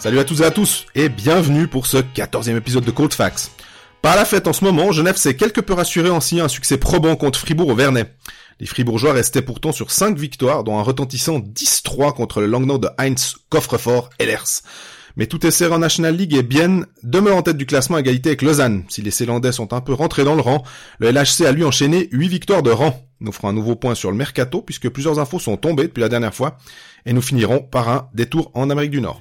Salut à toutes et à tous, et bienvenue pour ce 14e épisode de Cold Facts. Par la fête en ce moment, Genève s'est quelque peu rassuré en signant un succès probant contre Fribourg au Vernet. Les Fribourgeois restaient pourtant sur 5 victoires, dont un retentissant 10-3 contre le Langnau de Heinz Coffrefort Ellers. Mais tout est serré en National League et Bienne demeure en tête du classement à égalité avec Lausanne. Si les Célandais sont un peu rentrés dans le rang, le LHC a lui enchaîné 8 victoires de rang. Nous ferons un nouveau point sur le mercato puisque plusieurs infos sont tombées depuis la dernière fois et nous finirons par un détour en Amérique du Nord.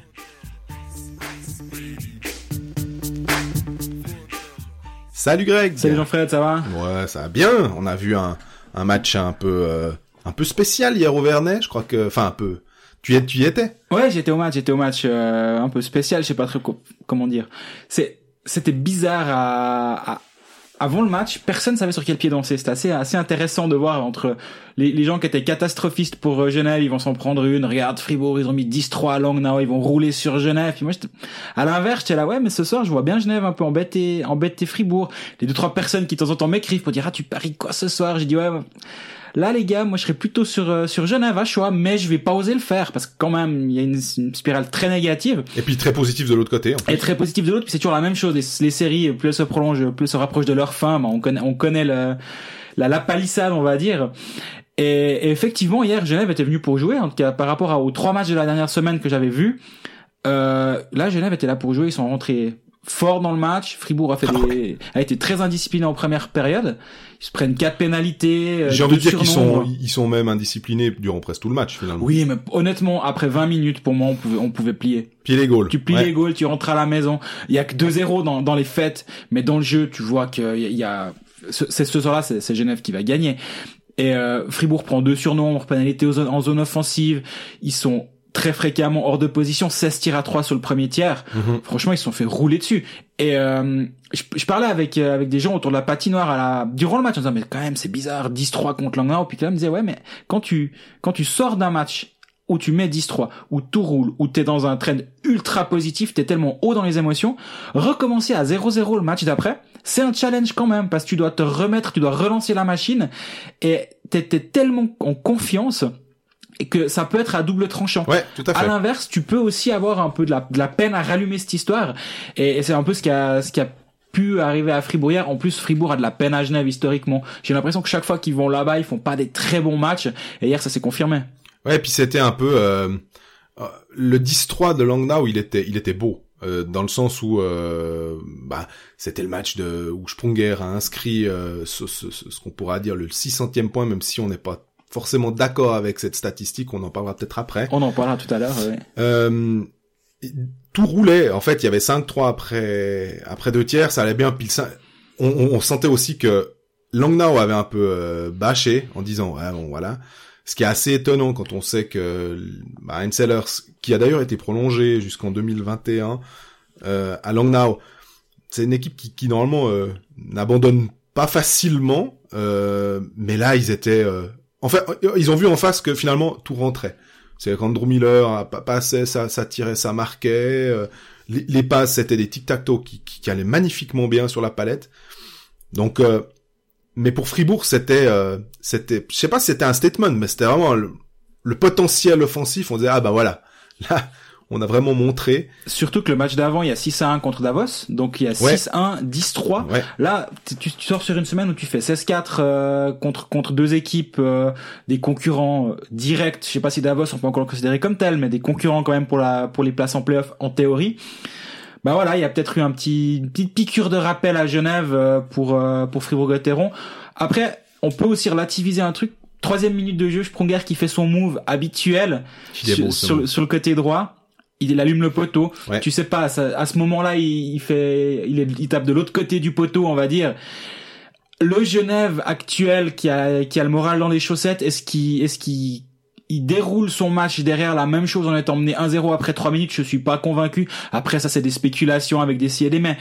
Salut Greg. Salut Jean-Fred, ça va? Ouais, ça va bien. On a vu un, un match un peu euh, un peu spécial hier au Vernet. Je crois que, enfin un peu. Tu y, étais? Ouais, j'étais au match, j'étais au match euh, un peu spécial, je sais pas trop co- comment dire. C'était bizarre à, à- avant le match, personne savait sur quel pied danser. C'était assez assez intéressant de voir entre les, gens qui étaient catastrophistes pour euh, Genève, ils vont s'en prendre une. Regarde Fribourg, ils ont mis 10-3 à Langnau, ils vont rouler sur Genève. Puis moi, à l'inverse, j'étais là, ouais, mais ce soir, je vois bien Genève un peu embêter, embêter Fribourg. Les deux trois personnes qui de temps en temps m'écrivent pour dire ah tu paries quoi ce soir? J'ai dit ouais. Là, les gars, moi, je serais plutôt sur euh, sur Genève à choix, mais je vais pas oser le faire parce que quand même, il y a une, une spirale très négative Et puis très positif de l'autre côté. En plus. et très positive de l'autre. Puis c'est toujours la même chose. Les, les séries, plus elles se prolongent, plus elles se rapprochent de leur fin. Ben, on connaît on connaît le, la la palissade, on va dire. Et, et effectivement, hier, Genève était venu pour jouer. En tout cas, par rapport à- aux trois matchs de la dernière semaine que j'avais vus, euh, là, Genève était là pour jouer. Ils sont rentrés fort dans le match. Fribourg a fait Ah des, a été très indiscipliné en première période. Ils se prennent quatre pénalités. euh, J'ai envie de dire qu'ils sont ils sont même indisciplinés durant presque tout le match finalement. Oui, mais honnêtement, après 20 minutes, pour moi, on pouvait, on pouvait plier. Pied les goals. Tu plies Ouais. les goals, tu rentres à la maison. Il y a que 2-0 dans, dans les fêtes, mais dans le jeu, tu vois qu'il y a, il y a ce, c'est ce soir-là, c'est, c'est Genève qui va gagner. Et euh, Fribourg prend deux surnombres, pénalité en zone offensive. Ils sont très fréquemment hors de position, 16 tirs à 3 sur le premier tiers. Mhm. Franchement, ils se sont fait rouler dessus. Et euh, je, je parlais avec euh, avec des gens autour de la patinoire à la durant le match en disant mais quand même c'est bizarre 10-3 contre Langnau puis là me disait ouais mais quand tu quand tu sors d'un match où tu mets 10-3 où tout roule où t'es dans un trend ultra positif t'es tellement haut dans les émotions recommencer à 0-0 le match d'après c'est un challenge quand même parce que tu dois te remettre tu dois relancer la machine et t'es tellement en confiance et que ça peut être à double tranchant Ouais, tout à à fait. l'inverse, tu peux aussi avoir un peu de la, de la peine à rallumer cette histoire. Et, et c'est un peu ce qui a, ce qui a pu arriver à Fribourg hier. En plus, Fribourg a de la peine à Genève historiquement. J'ai l'impression que chaque fois qu'ils vont là-bas, ils font pas des très bons matchs. Et hier, ça s'est confirmé. Ouais, et puis c'était un peu euh, euh, le 10-3 de Langnau, il était il était beau. euh, dans le sens où euh, bah, c'était le match de où Sprunger a inscrit euh, ce, ce, ce, ce qu'on pourra dire le 600e point, même si on n'est pas forcément d'accord avec cette statistique, on en parlera peut-être après. On en parlera tout à l'heure. ouais. Euh, tout roulait. En fait, il y avait 5-3 après après deux tiers, ça allait bien. Puis le cin- on, on, on sentait aussi que Langnau avait un peu euh, bâché en disant ouais bon voilà. Ce qui est assez étonnant quand on sait que bah, Sellers, qui a d'ailleurs été prolongé jusqu'en 2021 euh, à Langnau, c'est une équipe qui, qui normalement euh, n'abandonne pas facilement, euh, mais là ils étaient, en fait, ils ont vu en face que finalement tout rentrait. C'est quand Drew Miller passait, ça, ça tirait, ça marquait. euh, les, les passes, c'était des tic-tac-toe qui, qui, qui allaient magnifiquement bien sur la palette. Donc, euh, mais pour Fribourg, c'était, euh, c'était, je sais pas si c'était un statement, mais c'était vraiment le, le potentiel offensif. On disait ah bah voilà, là, on a vraiment montré. Surtout que le match d'avant, il y a 6 à 1 contre Davos. Donc il y a Ouais. 6-1, 10-3. Ouais. Là, tu, tu sors sur une semaine où tu fais 16-4 euh, contre contre deux équipes, euh, des concurrents euh, directs. Je sais pas si Davos on peut encore le considérer comme tel, mais des concurrents quand même pour la pour les places en playoff en théorie. Bah voilà, il y a peut-être eu un petit une petite piqûre de rappel à Genève euh, pour euh, pour Fribourg-Gotteron. Après, on peut aussi relativiser un truc. Troisième minute de jeu, Sprunger qui fait son move habituel sur, sur, sur le côté droit. Il allume le poteau. Ouais. Tu sais pas, ça- à ce moment-là, il, il fait, il, est, il tape de l'autre côté du poteau, on va dire. Le Genève actuel qui a, qui a le moral dans les chaussettes, est-ce qu'il, est-ce qu'il, il déroule son match derrière la même chose en étant mené 1-0 après 3 minutes, je suis pas convaincu. Après ça c'est des spéculations avec des si et des mais.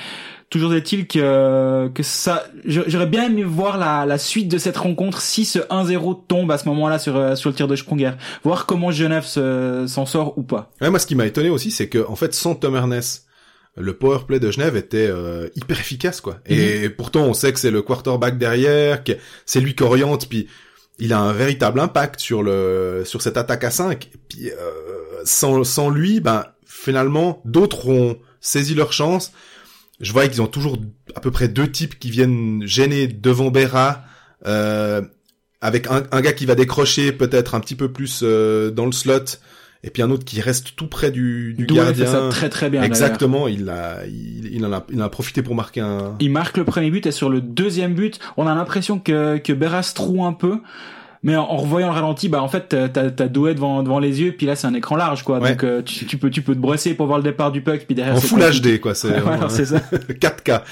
Toujours est-il que que ça j'aurais bien aimé voir la, la suite de cette rencontre si ce 1-0 tombe à ce moment-là sur euh, sur le tir de Sprunger, voir comment Genève se- s'en sort ou pas. Ouais, moi, ce qui m'a étonné aussi, c'est que en fait, sans Tom Ernest, le power play de Genève était euh, hyper efficace, quoi. Et pourtant, on sait que c'est le quarterback derrière, que c'est lui qui oriente, puis il a un véritable impact sur le sur cette attaque à 5. puis euh, sans sans lui, ben finalement d'autres ont saisi leur chance. Je vois qu'ils ont toujours à peu près deux types qui viennent gêner devant Berra, euh, avec un, un, gars qui va décrocher peut-être un petit peu plus euh, dans le slot, et puis un autre qui reste tout près du, du gardien. Fait ça très très bien. Exactement, il a, il, il, en a, il en a profité pour marquer un. Il marque le premier but et sur le deuxième but, on a l'impression que que Berra se trouve un peu mais en, revoyant le ralenti bah en fait t'as t'as Doué devant devant les yeux puis là c'est un écran large quoi. Donc euh, tu, tu, peux tu peux te brosser pour voir le départ du puck puis derrière en full HD quoi c'est voilà, c'est ça. 4K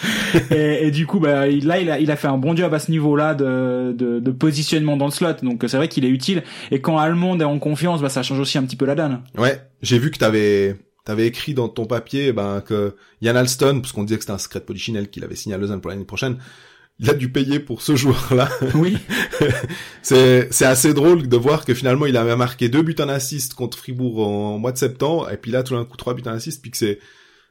et, et, du coup bah là il a il a fait un bon job à ce niveau là de, de, de positionnement dans le slot. Donc c'est vrai qu'il est utile. Et quand Almond est en confiance bah ça change aussi un petit peu la donne. Ouais. J'ai vu que t'avais T'avais écrit dans ton papier ben, que Yann Alston, parce qu'on disait que c'était un secret de Polichinelle qu'il avait signé à Lausanne pour l'année prochaine, il a dû payer pour ce joueur-là. Oui. c'est c'est assez drôle de voir que finalement il avait marqué deux buts en assist contre Fribourg en mois de septembre et puis là tout d'un coup trois buts en assist puis que c'est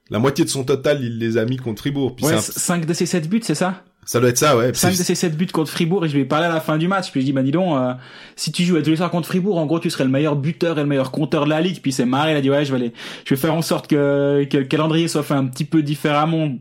la moitié de son total il les a mis contre Fribourg. Puis ouais, 5 de ses 7 buts, c'est ça? Ça doit être ça, ouais. 5 de ses 7 buts contre Fribourg et je lui ai parlé à la fin du match. Puis je dis, bah dis donc, euh, si tu joues à tous les soirs contre Fribourg, en gros, tu serais le meilleur buteur et le meilleur compteur de la ligue. Puis c'est marré, il a dit, ouais, je vais aller, je vais faire en sorte que, que le calendrier soit fait un petit peu différemment.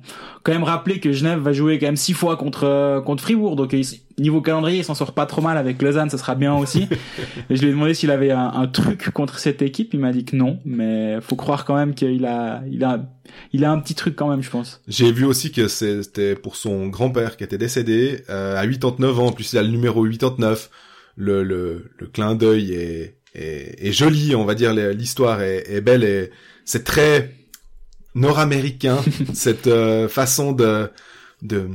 Quand même rappeler que Genève va jouer quand même 6 fois contre, euh, contre Fribourg. Donc niveau calendrier, il s'en sort pas trop mal avec Lausanne, ça sera bien aussi. et je lui ai demandé s'il avait un, un, truc contre cette équipe. Il m'a dit que non, mais faut croire quand même qu'il a, il a, il a un petit truc quand même, je pense. J'ai vu aussi que c'était pour son grand-père qui était décédé euh, à 89 ans. En plus, il a le numéro 89. Le, le, le clin d'œil est, est, est, joli, on va dire. L'histoire est, est belle et c'est très nord-américain cette euh, façon de de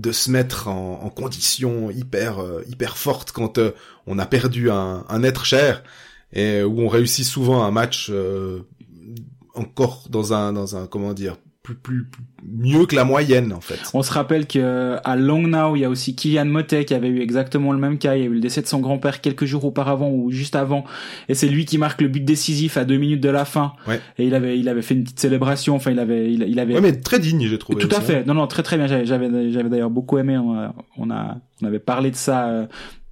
de se mettre en, en condition hyper euh, hyper forte quand euh, on a perdu un, un, être cher et où on réussit souvent un match euh, encore dans un dans un comment dire plus, plus, plus, mieux que la moyenne en fait. On se rappelle que à Longnau, il y a aussi Kylian Motet qui avait eu exactement le même cas. Il y a eu le décès de son grand-père quelques jours auparavant ou juste avant, et c'est lui qui marque le but décisif à deux minutes de la fin. Ouais. Et il avait il avait fait une petite célébration. Enfin, il avait il, avait. Ouais, mais très digne, j'ai trouvé. Tout à fait. Hein. Non, non, très très bien. J'avais j'avais d'ailleurs beaucoup aimé. On a, on a on avait parlé de ça euh,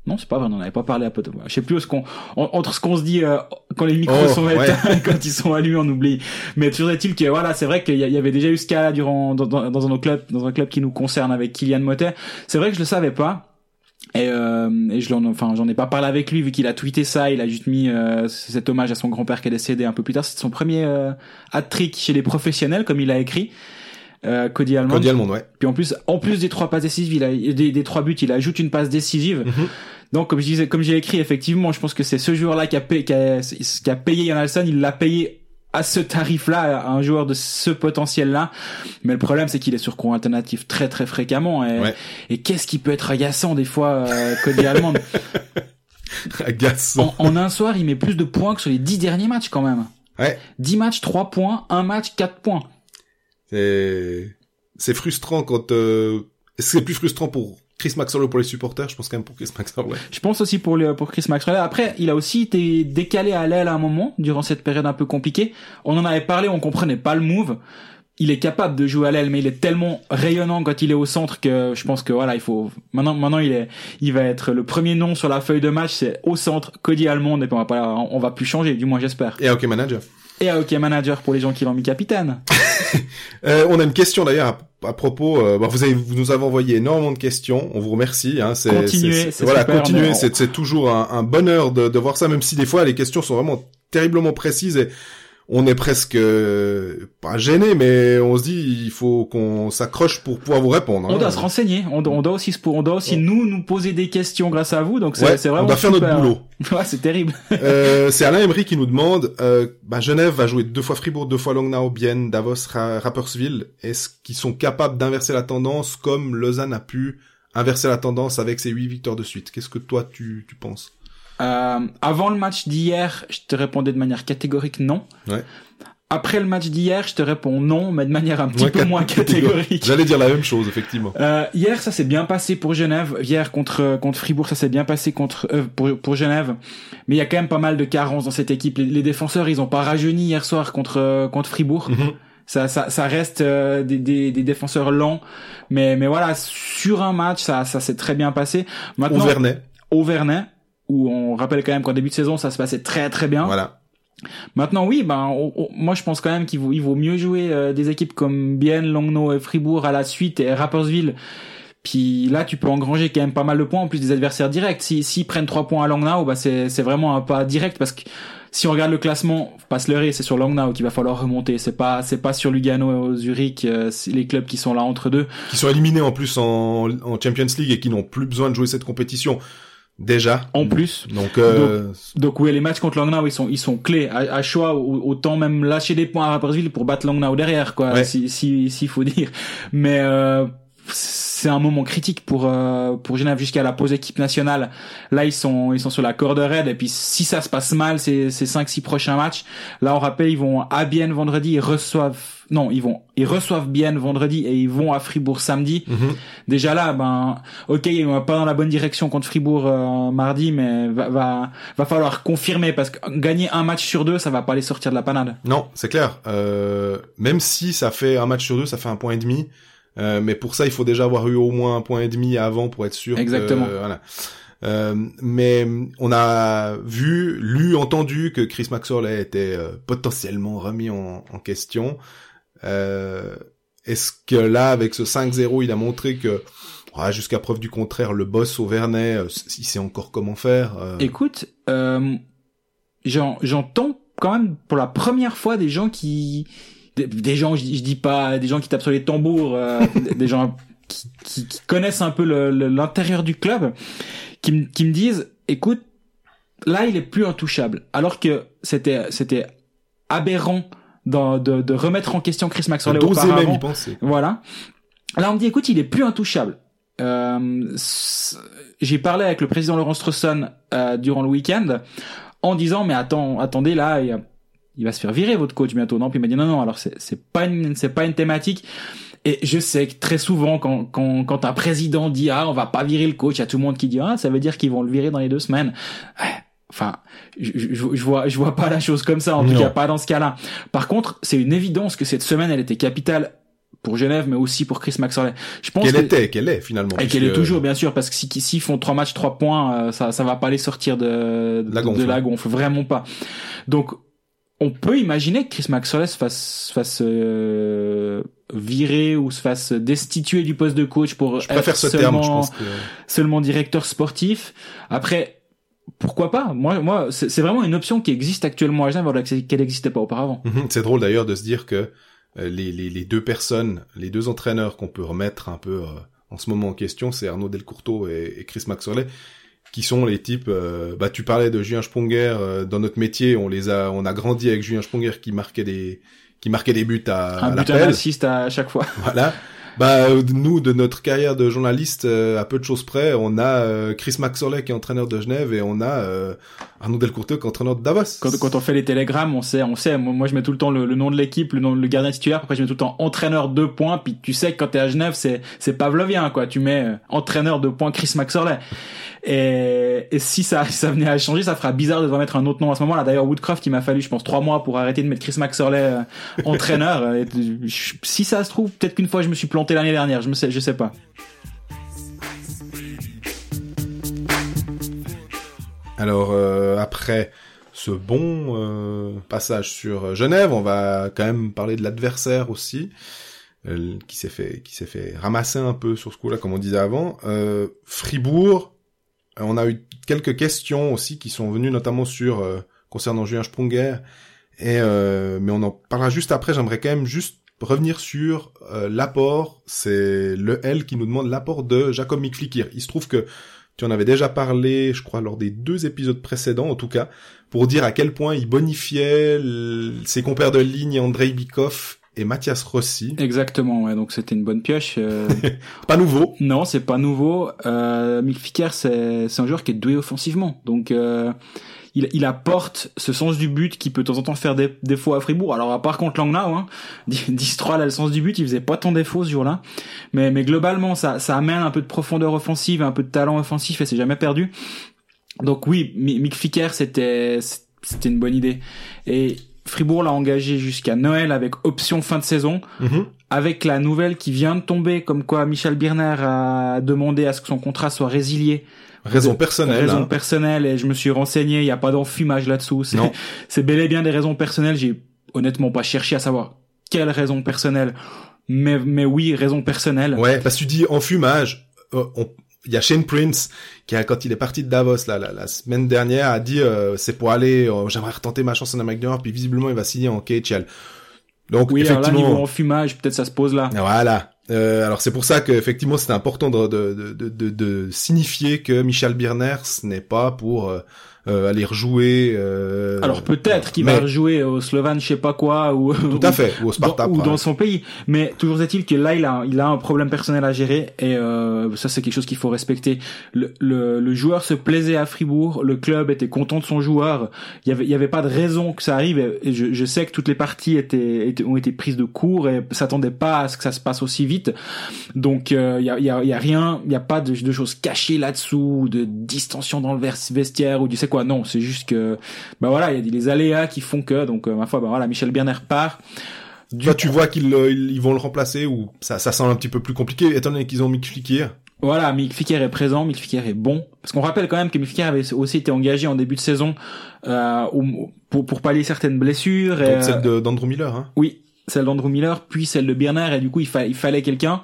non, c'est pas vrai, on n'en avait pas parlé à pote. Je sais plus ce qu'on entre ce qu'on se dit euh, quand les micros oh, sont ouais. éteints, quand ils sont allumés, on oublie. Mais toujours est-il que voilà, c'est vrai qu'il y, avait déjà eu ce cas-là durant dans, dans, dans, un club, dans un club qui nous concerne avec Kylian Motet. C'est vrai que je le savais pas. Et, euh, et je l'en, enfin, j'en ai pas parlé avec lui vu qu'il a tweeté ça. Il a juste mis euh, cet hommage à son grand-père qui est décédé un peu plus tard. C'est son premier euh, hat-trick chez les professionnels, comme il a écrit. Euh, Cody Almond. Cody Almond, ouais. Puis en plus, en plus des trois passes décisives, il a des, des trois buts, il ajoute une passe décisive. Mm -hmm. Donc, comme je disais, comme j'ai écrit, effectivement, je pense que c'est ce joueur-là qui a payé, qui a, qui a payé Yann Alson, il l'a payé à ce tarif-là, à un joueur de ce potentiel-là. Mais le problème, c'est qu'il est sur cours alternatif très très fréquemment. Et, ouais. et qu'est-ce qui peut être agaçant des fois, euh, Cody Almond Agaçant. En, en, un soir, il met plus de points que sur les dix derniers matchs quand même. Ouais. 10 matchs, 3 points, un match, 4 points. C'est c'est frustrant quand euh... c'est plus frustrant pour Chris Maxwell pour les supporters, je pense quand même pour Chris Maxwell. Ouais. Je pense aussi pour le, pour Chris Maxwell. Après, il a aussi été décalé à l'aile à un moment durant cette période un peu compliquée. On en avait parlé, on comprenait pas le move. Il est capable de jouer à l'aile, mais il est tellement rayonnant quand il est au centre que je pense que voilà, il faut maintenant maintenant il est il va être le premier nom sur la feuille de match, c'est au centre Cody Almond et puis on va pas on va plus changer, du moins j'espère. Et OK manager. Et à OK manager pour les gens qui l'ont mis capitaine. euh, on a une question d'ailleurs à, à, propos. Euh, bah vous, avez, vous nous avez envoyé énormément de questions. On vous remercie. Hein, c'est, continuez, c'est, voilà, continuez. C'est, c'est toujours un, un bonheur de, de voir ça, même si des fois les questions sont vraiment terriblement précises et on est presque euh, pas gêné, mais on se dit il faut qu'on s'accroche pour pouvoir vous répondre. On hein. doit se renseigner, on doit, on doit aussi, on doit aussi nous nous poser des questions grâce à vous, donc c'est, ouais, vraiment on doit faire notre boulot. ouais, c'est terrible. euh, c'est Alain Emery qui nous demande euh, bah, Genève va jouer deux fois Fribourg, deux fois Langnau, Bienne, Davos, Ra Rapperswil. Est-ce qu'ils sont capables d'inverser la tendance comme Lausanne a pu inverser la tendance avec ses huit victoires de suite? Qu'est-ce que toi tu, tu penses? Euh, Avant le match d'hier, je te répondais de manière catégorique non. Ouais. Après le match d'hier, je te réponds non, mais de manière un petit ouais, peu moins catégorique. J'allais dire la même chose, effectivement. Euh, hier, ça s'est bien passé pour Genève. Hier contre contre Fribourg, ça s'est bien passé contre euh, pour pour Genève. Mais il y a quand même pas mal de carences dans cette équipe. Les, les défenseurs, ils ont pas rajeuni hier soir contre contre Fribourg. Mm -hmm. Ça, ça, ça reste euh, des, des, des, défenseurs lents, mais mais voilà sur un match, ça, ça s'est très bien passé. Maintenant, au Vernet. Où on rappelle quand même qu'en début de saison ça se passait très très bien. Voilà. Maintenant oui, ben on- on- moi je pense quand même qu'il vaut, il vaut mieux jouer euh, des équipes comme Bienne, Langnau et Fribourg à la suite et Rapperswil. Puis là tu peux engranger quand même pas mal de points en plus des adversaires directs. Si s'ils prennent trois points à Langnau, bah c'est c'est vraiment un pas direct parce que si on regarde le classement, faut pas se leurrer, c'est sur Langnau qu'il va falloir remonter. C'est pas c'est pas sur Lugano et Zurich, euh, les clubs qui sont là entre deux. Qui sont éliminés en plus en, en Champions League et qui n'ont plus besoin de jouer cette compétition déjà. En plus, Donc, euh, Donc oui, les matchs contre Langnau, ils sont ils sont clés. À, à choix, au- autant même lâcher des points à Rapperswil pour battre Langnau derrière, quoi, Ouais. si si s'il faut dire. Mais euh, c'est un moment critique pour euh, pour Genève jusqu'à la pause équipe nationale. Là, ils sont ils sont sur la corde raide et puis si ça se passe mal, ces ces cinq six prochains matchs, là on rappelle ils vont à Bienne vendredi, ils reçoivent non, ils vont ils reçoivent Bienne vendredi et ils vont à Fribourg samedi. mhm. Déjà là, ben, ok, ils vont pas dans la bonne direction contre Fribourg euh, mardi, mais va, va, va falloir confirmer parce que gagner un match sur deux, ça va pas les sortir de la panade. non, c'est clair. Euh, même si ça fait un match sur deux, ça fait un point et demi. Euh, mais pour ça, il faut déjà avoir eu au moins un point et demi avant pour être sûr. que- Exactement. voilà. Euh, mais on a vu, lu, entendu que Chris Maxwell était euh, potentiellement remis en, en question. Euh, Est-ce que là, avec ce 5-0, il a montré que, ouais, jusqu'à preuve du contraire, le boss au Vernet, euh, il sait encore comment faire. Écoute, euh, j'en- j'entends quand même pour la première fois des gens qui, des, des gens, je, dis- je dis pas, des gens qui tapent sur les tambours, euh, des- gens qui, qui, qui connaissent un peu l'intérieur du club, qui, me- qui me disent, écoute, là il est plus intouchable, alors que c'était c'était aberrant dans- de, de remettre en question Chris Maxwell d'oser même auparavant. y penser. Voilà. Là, on me dit, écoute, il est plus intouchable. Euh, j'ai parlé avec le président Laurent Strawson euh, durant le week-end en disant, mais attends, attendez, là, il, y a- il va se faire virer votre coach bientôt, non? Puis il m'a dit, non, non, alors c'est c'est pas une, c'est pas une thématique. Et je sais que très souvent, quand, quand, quand un président dit, ah, on va pas virer le coach, il y a tout le monde qui dit, ah, ça veut dire qu'ils vont le virer dans les deux semaines. Enfin, je, je, je vois, je vois pas la chose comme ça, en tout cas pas dans ce cas-là. Par contre, c'est une évidence que cette semaine, elle était capitale pour Genève, mais aussi pour Chris Maxwell. Je pense Qu'elle que- était, qu'elle est finalement. et qu'elle est toujours, bien sûr, parce que si s'ils font trois matchs, trois points, euh, ça, ça va pas les sortir de, La gonfle. de la gonfle, vraiment pas. Donc, on peut imaginer que Chris Maxwell se fasse, se fasse euh, virer ou se fasse destituer du poste de coach pour Je être ce terme, je seulement- pense que... seulement directeur sportif. Après, pourquoi pas? Moi, moi, c'est vraiment une option qui existe actuellement à Genève, alors qu'elle n'existait pas auparavant. Mhm, C'est drôle d'ailleurs de se dire que euh, les, les, les deux personnes, les deux entraîneurs qu'on peut remettre un peu euh, en ce moment en question, c'est Arnaud Delcourteau et, et Chris Maxwell, qui sont les types. euh, bah, tu parlais de Julien Sponger euh, dans notre métier, on les a, on a grandi avec Julien Sponger qui marquait des, qui marquait des buts à, Un à but, assist à chaque fois. Voilà. Bah euh, nous de notre carrière de journaliste euh, à peu de choses près, on a euh, Chris Maxwell qui est entraîneur de Genève et on a euh, Arnaud Delcourteau qui est entraîneur de Davos. Quand, quand on fait les télégrammes, on sait, on sait. Moi, je mets tout le temps le, le nom de l'équipe, le nom, le gardien titulaire. Après, je mets tout le temps entraîneur deux points. Puis tu sais que quand t'es à Genève, c'est c'est pavlovien, quoi. Tu mets entraîneur deux points Chris Maxorley. Et, si ça, ça venait à changer, ça fera bizarre de devoir mettre un autre nom à ce moment-là. D'ailleurs, Woodcroft, il m'a fallu, je pense, trois mois pour arrêter de mettre Chris Maxorley euh, entraîneur. Et, si ça se trouve, peut-être qu'une fois, je me suis planté l'année dernière. Je me sais, je sais pas. Alors euh, après ce bon euh, passage sur Genève, on va quand même parler de l'adversaire aussi, euh, qui s'est fait qui s'est fait ramasser un peu sur ce coup-là, comme on disait avant. Fribourg, on a eu quelques questions aussi qui sont venues notamment sur euh, concernant Julien Sprunger, et euh, mais on en parlera juste après. J'aimerais quand même juste revenir sur euh, l'apport. C'est le L qui nous demande l'apport de Jacob Mikflikir. Il se trouve que tu en avais déjà parlé, je crois, lors des deux épisodes précédents, en tout cas, pour dire à quel point il bonifiait ses compères de ligne Andrei Bikov et Mathias Rossi. Exactement. Ouais, donc c'était une bonne pioche. euh, Pas nouveau. Non, c'est pas nouveau. Euh, Mick Ficker, c'est c'est un joueur qui est doué offensivement. Donc, euh, il, il apporte ce sens du but qui peut de temps en temps faire des défauts à Fribourg. Alors, par contre, Langnau, hein, 10-3, là, le sens du but, il faisait pas tant défaut ce jour-là. Mais, mais globalement, ça, ça amène un peu de profondeur offensive, un peu de talent offensif et c'est jamais perdu. Donc oui, Mi- Mick Ficker, c'était c'était une bonne idée. Et Fribourg l'a engagé jusqu'à Noël avec option fin de saison. Mhm. Avec la nouvelle qui vient de tomber, comme quoi Michel Birner a demandé à ce que son contrat soit résilié. Raison personnelle. Raison hein. personnelle, et je me suis renseigné, il n'y a pas d'enfumage là-dessous. C'est- Non. C'est bel et bien des raisons personnelles. J'ai honnêtement pas cherché à savoir quelle raison personnelle. Mais, mais oui, raison personnelle. Ouais, parce que tu dis enfumage. euh, on- Il y a Shane Prince qui, a, quand il est parti de Davos là, la, la semaine dernière, a dit euh, c'est pour aller. euh, J'aimerais retenter ma chance en Amérique du Nord. Puis visiblement, il va signer en KHL. Donc Oui, alors là, effectivement, niveau enfumage, peut-être ça se pose là. Voilà. Euh, alors c'est pour ça que effectivement c'est important de, de, de, de, de signifier que Michel Birner ce n'est pas pour euh, aller rejouer. Euh, Alors peut-être qu'il mais- va rejouer au Slovan, je sais pas quoi, ou Tout à fait. Ou au Sparta. dans, ou dans son pays. Mais toujours est-il que là, il a, il a un problème personnel à gérer et euh, ça, c'est quelque chose qu'il faut respecter. Le, le, le joueur se plaisait à Fribourg, le club était content de son joueur. Il y avait, il y avait pas de raison que ça arrive. Et je, je sais que toutes les parties étaient, étaient- ont été prises de court et s'attendaient pas à ce que ça se passe aussi vite. Donc euh, il y, a, il y, a, y a rien, il y a pas de, de choses cachées là-dessous, ou de distension dans le vestiaire ou tu sais quoi. Non, c'est juste que bah voilà, il y a des aléas qui font que donc euh, ma foi, bah voilà, Michel Berner part. Du Toi, tu vois qu'ils euh, ils vont le remplacer ou ça, ça semble un petit peu plus compliqué étant donné qu'ils ont Mick Flicker. Voilà, Mick est présent, Mick est bon. Parce qu'on rappelle quand même que Mick avait aussi été engagé en début de saison euh, pour, pour pallier certaines blessures. Donc celle d'Andrew Miller. Hein. Oui, celle d'Andrew Miller, puis celle de Birner, et du coup il, fa- il fallait quelqu'un.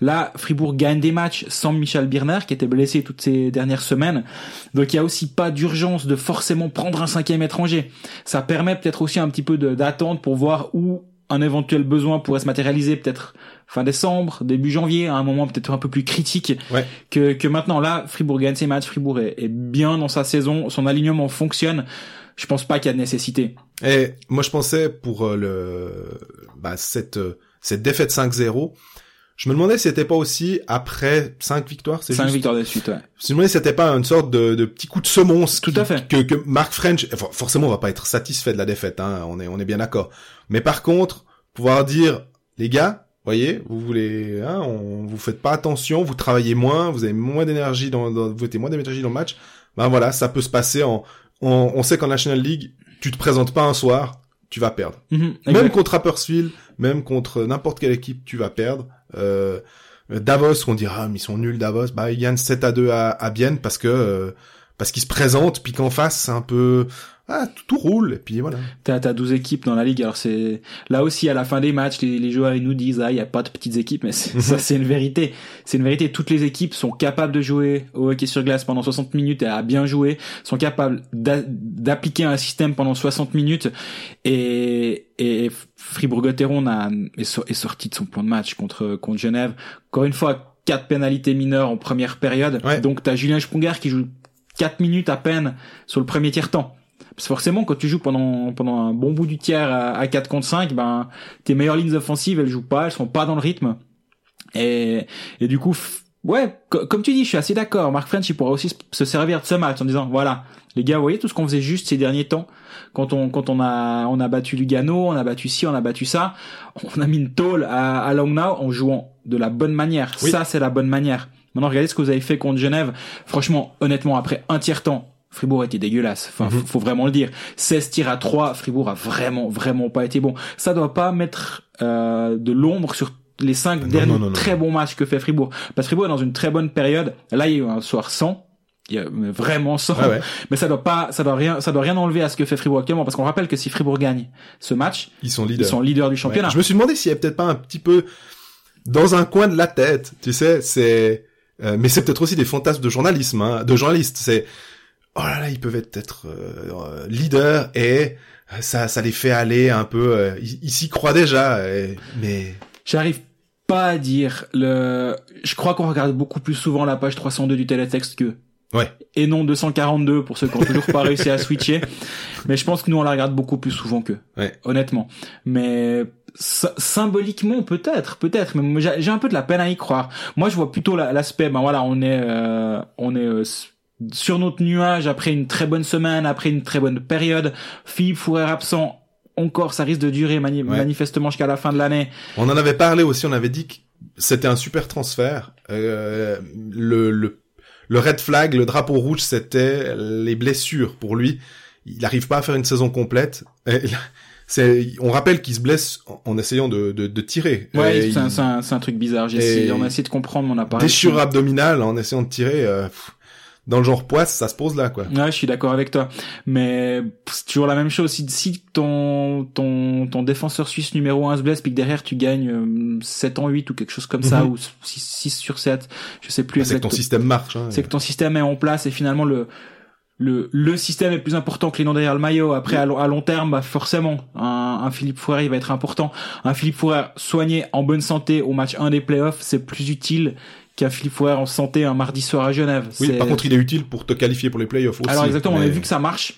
Là, Fribourg gagne des matchs sans Michel Birner, qui était blessé toutes ces dernières semaines. Donc il y a aussi pas d'urgence de forcément prendre un cinquième étranger. Ça permet peut-être aussi un petit peu d'attente pour voir où un éventuel besoin pourrait se matérialiser, peut-être fin décembre, début janvier, à un moment peut-être un peu plus critique Ouais. que, que maintenant. Là, Fribourg gagne ses matchs, Fribourg est, est bien dans sa saison, son alignement fonctionne. Je pense pas qu'il y a de nécessité. Et moi, je pensais pour euh, le bah, cette euh, cette défaite 5-0, je me demandais si c'était pas aussi après 5 victoires. C'est Cinq juste. victoires de suite, ouais. Je me demandais si c'était pas une sorte de, de petit coup de semonce. Tout qui- à fait. Que, que Mark French, for- forcément, on va pas être satisfait de la défaite. Hein, on est on est bien d'accord. Mais par contre, pouvoir dire les gars, voyez, vous voulez, hein, on, vous faites pas attention, vous travaillez moins, vous avez moins d'énergie dans, dans vous mettez moins d'énergie dans le match. Ben voilà, ça peut se passer en, en- on sait qu'en National League, tu te présentes pas un soir, tu vas perdre. Mhm, Même contre Rapperswil, même contre n'importe quelle équipe, tu vas perdre. Euh, Davos, on dira, mais ils sont nuls Davos. Bah, ils gagnent 7 à 2 à, à Bienne parce que euh, parce qu'ils se présentent, puis qu'en face, c'est un peu ah tout, tout roule et puis voilà. T'as, t'as 12 équipes dans la ligue, alors c'est là aussi à la fin des matchs, les, les joueurs ils nous disent ah il y a pas de petites équipes, mais ça c'est une vérité. C'est une vérité. Toutes les équipes sont capables de jouer au hockey sur glace pendant 60 minutes et à bien jouer, sont capables d'a- d'appliquer un système pendant 60 minutes et et Fribourg-Gotteron a est, so- est sorti de son plan de match contre contre Genève. Encore une fois, quatre pénalités mineures en première période. Ouais. Donc t'as Julien Sprunger qui joue 4 minutes à peine sur le premier tiers temps. Parce que forcément, quand tu joues pendant pendant un bon bout du tiers à, à 4 contre 5, ben tes meilleures lignes offensives, elles jouent pas, elles sont pas dans le rythme. Et et du coup, ouais, co- comme tu dis, je suis assez d'accord. Mark French, il pourra aussi se- se servir de ce match en disant, voilà, les gars, vous voyez tout ce qu'on faisait juste ces derniers temps, quand on quand on a on a battu Lugano, on a battu ci, on a battu ça, on a mis une tôle à, à Langnau en jouant de la bonne manière. Oui. Ça, c'est la bonne manière. Maintenant, regardez ce que vous avez fait contre Genève. Franchement, honnêtement, après un tiers temps, Fribourg était dégueulasse. Enfin, Mhm. faut, faut vraiment le dire. 16 tirs à 3, Fribourg a vraiment, vraiment pas été bon. Ça doit pas mettre euh, de l'ombre sur les cinq Non, derniers non, non, non. très bons matchs que fait Fribourg. Parce que Fribourg est dans une très bonne période. Là, il y a eu un soir sans. Il y a vraiment sans. Ouais, ouais. Mais ça doit pas, ça doit rien, ça doit rien enlever à ce que fait Fribourg actuellement. Parce qu'on rappelle que si Fribourg gagne ce match, Ils sont ils leaders. sont leaders du Ouais. championnat. Je me suis demandé s'il y avait peut-être pas un petit peu dans un coin de la tête, tu sais, c'est euh, mais c'est peut-être aussi des fantasmes de journalisme, hein, de journalistes. C'est oh là là, ils peuvent être peut-être euh, leaders et ça, ça les fait aller un peu. euh, ils ils s'y croient déjà, et- mais J'arrive pas à dire le. Je crois qu'on regarde beaucoup plus souvent la page 302 du télétexte que. Ouais. Et non 242 pour ceux qui ont toujours pas réussi à switcher. Mais je pense que nous on la regarde beaucoup plus souvent qu'eux. Ouais. Honnêtement. Mais sy- symboliquement peut-être, peut-être. Mais j'ai un peu de la peine à y croire. Moi je vois plutôt la- l'aspect. Ben voilà, on est, euh, on est euh, sur notre nuage après une très bonne semaine, après une très bonne période. Philippe Fourrer absent. Encore, ça risque de durer mani- Ouais. manifestement jusqu'à la fin de l'année. on en avait parlé aussi. On avait dit que c'était un super transfert. Euh, le, le le red flag, le drapeau rouge, c'était les blessures pour lui. il arrive pas à faire une saison complète. Et on rappelle qu'il se blesse en, essayant de, de, de tirer. Ouais, c'est un, il- c'est un, c'est un truc bizarre. Essayé, on a essayé de comprendre mon appareil. déchirure abdominale en essayant de tirer. euh, pff, dans le genre poisse, ça se pose là, quoi. Ouais, je suis d'accord avec toi. Mais c'est toujours la même chose. Si, si ton, ton, ton défenseur suisse numéro 1 se blesse, puis que derrière tu gagnes euh, 7 en 8 ou quelque chose comme ça, Mhm. ou 6, 6 sur 7, je sais plus Bah, c'est que ton système marche. Hein. C'est que ton système est en place et finalement le, le, le système est plus important que les noms derrière le maillot. Après, à, long- à long terme, bah, forcément, un, un Philippe Fourer, il va être important. Un Philippe Fourer soigné en bonne santé au match 1 des playoffs, c'est plus utile qu'un Fourer en santé un mardi soir à Genève. Oui, par contre, il est utile pour te qualifier pour les playoffs aussi. alors exactement, on a vu que ça marche.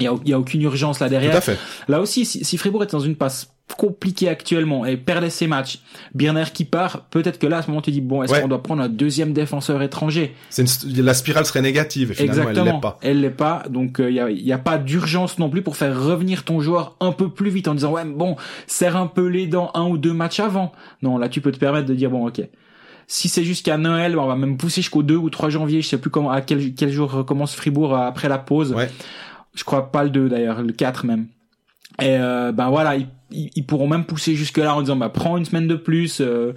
Il y a, aucune urgence là Tout à derrière. fait. Là aussi, si, si Fribourg est dans une passe compliquée actuellement et perdait ses matchs, Birner qui part, peut-être que là, à ce moment, tu dis bon, est-ce Ouais. qu'on doit prendre un deuxième défenseur étranger? C'est une- la spirale serait négative et finalement elle Exactement. l'est pas. Elle l'est pas. Donc il y, a, y a pas d'urgence non plus pour faire revenir ton joueur un peu plus vite en disant ouais bon serre un peu les dents un ou deux matchs avant. Non là tu peux te permettre de dire bon ok. Si c'est jusqu'à Noël, on va même pousser jusqu'au 2 ou 3 janvier, je sais plus comment à quel, quel jour commence Fribourg euh, après la pause. Ouais. Je crois pas le 2 d'ailleurs, le 4 même. Et euh, ben voilà, ils, ils, ils pourront même pousser jusque là en disant bah prends une semaine de plus. Euh,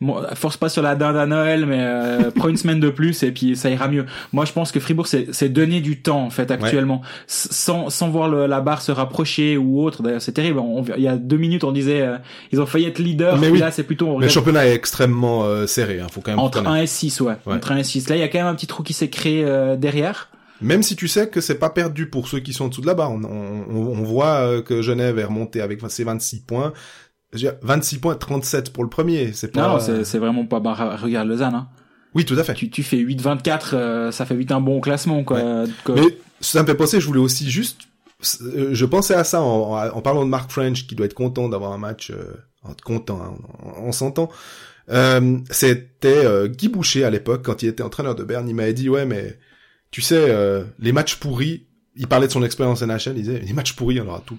bon, force pas sur la dinde à Noël, mais euh, prends une semaine de plus et puis ça ira mieux. Moi, je pense que Fribourg, c'est donner du temps en fait actuellement, sans sans voir le- la barre se rapprocher ou autre. D'ailleurs, c'est terrible. On- il y a deux minutes, on disait euh, ils ont failli être leader. Mais oui. là, c'est plutôt on le championnat est extrêmement euh, serré. Hein, faut quand même entre reconnaître. 1 et 6, ouais. Ouais. Entre 1 et 6. Là, il y a quand même un petit trou qui s'est créé euh, derrière. Même si tu sais que c'est pas perdu pour ceux qui sont en dessous de la barre. On, on, on voit euh, que Genève est remonté avec ses 26 points. Je veux dire, 26 points, 37 pour le premier. C'est pas. Non, c'est c'est vraiment pas. Bah, regarde Lausanne. Hein. Oui, tout à fait. Tu tu fais 8-24, euh, ça fait vite un bon classement quoi. Mais ça me fait penser, je voulais aussi juste, euh, je pensais à ça en, en parlant de Mark French qui doit être content d'avoir un match, euh, content, hein, on, on s'entend. Euh, C'était euh, Guy Boucher à l'époque quand il était entraîneur de Berne, il m'avait dit ouais mais tu sais euh, les matchs pourris, il parlait de son expérience NHL, il disait les matchs pourris on aura tout.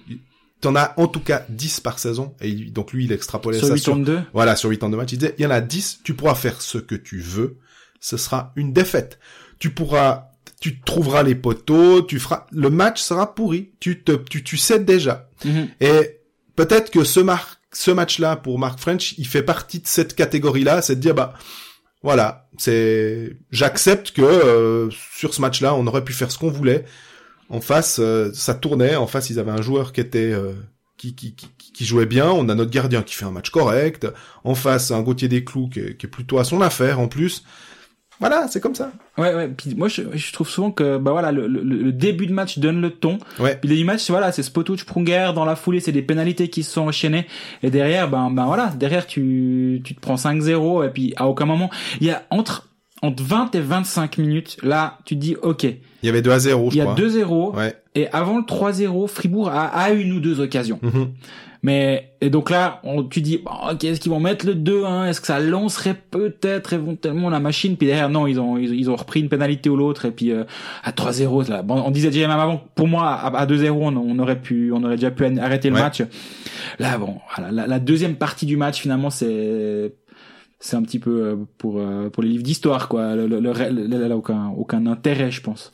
T'en as en tout cas 10 par saison et donc lui il extrapolait sur ça 8 sur en 2. voilà, sur 8 ans de match, il disait, il y en a 10, tu pourras faire ce que tu veux, ce sera une défaite. Tu pourras, tu trouveras les poteaux, tu feras, le match sera pourri. Tu te, tu, tu sais déjà. Mhm. Et peut-être que ce ce match-là, pour Mark French, il fait partie de cette catégorie-là, c'est de dire, bah, voilà, c'est, j'accepte que, euh, sur ce match-là, on aurait pu faire ce qu'on voulait. En face, euh, ça tournait. En face, ils avaient un joueur qui était, euh, qui, qui, qui, qui jouait bien. On a notre gardien qui fait un match correct. En face, un Gauthier Desclous qui, est- qui est plutôt à son affaire, en plus. Voilà, c'est comme ça. Ouais, ouais. Puis moi, je, je trouve souvent que bah voilà, le, le, le début de match donne le ton. Ouais. Puis le début du match, voilà, c'est Spotuch, Prunger dans la foulée, c'est des pénalités qui se sont enchaînées. Et derrière, ben, ben voilà, derrière tu, tu te prends 5-0 et puis à aucun moment, il y a entre entre 20 et 25 minutes, là, tu te dis, ok, il Il y avait 2 à 0, je y a crois. 2-0, Ouais. et avant le 3-0, Fribourg a, a une ou deux occasions. Mhm. Mais et donc là, on, tu dis, bon, ok, est-ce qu'ils vont mettre le 2-1 Est-ce que ça lancerait peut-être éventuellement la machine? Puis derrière, non, ils ont ils, ils ont repris une pénalité ou l'autre. Et puis euh, à 3-0, là, bon, on disait déjà même avant, pour moi, à, à 2-0, on, on aurait pu, on aurait déjà pu arrêter le Ouais. match. Là, bon, voilà, la, la deuxième partie du match, finalement, c'est c'est un petit peu euh, pour euh, pour les livres d'histoire, quoi. Le, le, le, le- le- le- aucun aucun intérêt, je pense.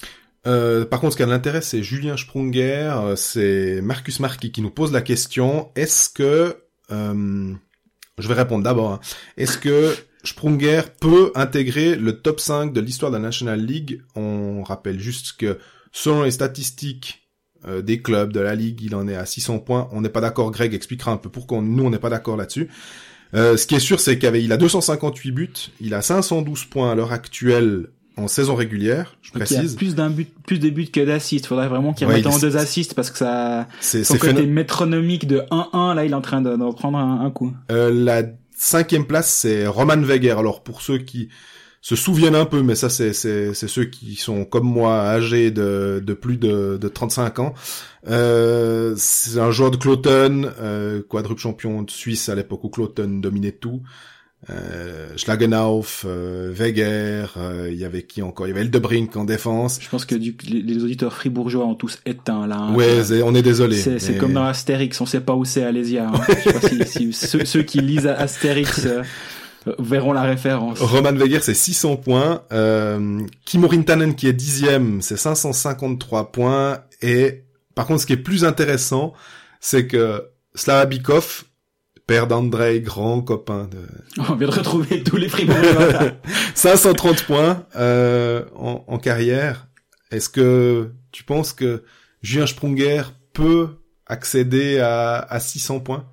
Euh, par contre, ce qui a de l'intérêt, c'est Julien Sprunger, euh, c'est Marcus Marquis qui nous pose la question, est-ce que... euh, je vais répondre d'abord. hein. Est-ce que Sprunger peut intégrer le top 5 de l'histoire de la National League? On rappelle juste que selon les statistiques des clubs de la Ligue, il en est à 600 points. On n'est pas d'accord, Greg expliquera un peu pourquoi nous on n'est pas d'accord là-dessus. Ce qui est sûr, c'est qu'il a 258 buts, il a 512 points à l'heure actuelle en saison régulière, je Donc, il y a précise. plus d'un but, plus de buts que d'assists. Faudrait vraiment qu'il Ouais, remette en deux assists parce que ça, C'est son c'est côté métronomique de 1-1, là, il est en train de- prendre un, un coup. Euh, la cinquième place, c'est Roman Weger. Alors pour ceux qui se souviennent un peu, mais ça c'est c'est c'est ceux qui sont comme moi âgés de de plus de de 35 ans. Euh, c'est un joueur de Cloton, euh, quadruple champion de Suisse à l'époque où Cloton dominait tout. Euh, Schlagenhauf, euh, Weger, euh, il y avait qui encore? Il y avait Eldebrink en défense. Je pense que du, les, les auditeurs fribourgeois ont tous éteint, là. hein. Ouais, on est désolé. C'est mais- comme dans Astérix, on sait pas où c'est Alésia. Hein. Je sais pas si, si ceux, ceux qui lisent Astérix euh, verront la référence. Roman Weger, c'est 600 points. Euh, Kimmo Rintanen, qui est dixième, c'est 553 points. Et par contre, ce qui est plus intéressant, c'est que Slava Bikov, père d'Andrei, grand copain de... On vient de retrouver tous les fribourgs. 530 points euh, en, en carrière. Est-ce que tu penses que Julien Sprunger peut accéder à, à 600 points?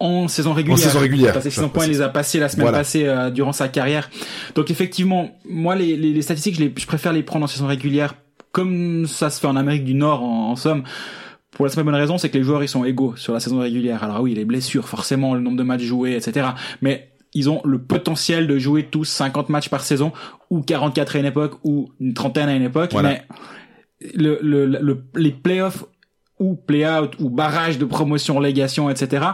En saison régulière. En saison régulière. Parce que 600 points, il les a passés la semaine Voilà. passée euh, durant sa carrière. Donc effectivement, moi les, les, les statistiques, je, les, je préfère les prendre en saison régulière, comme ça se fait en Amérique du Nord en, en somme. Pour la simple bonne raison, c'est que les joueurs ils sont égaux sur la saison régulière. Alors oui, les blessures, forcément, le nombre de matchs joués, etc. Mais ils ont le potentiel de jouer tous 50 matchs par saison, ou 44 à une époque, ou une trentaine à une époque. Voilà. Mais le, le, le- les playoffs ou play-out ou barrage de promotion, légation, etc.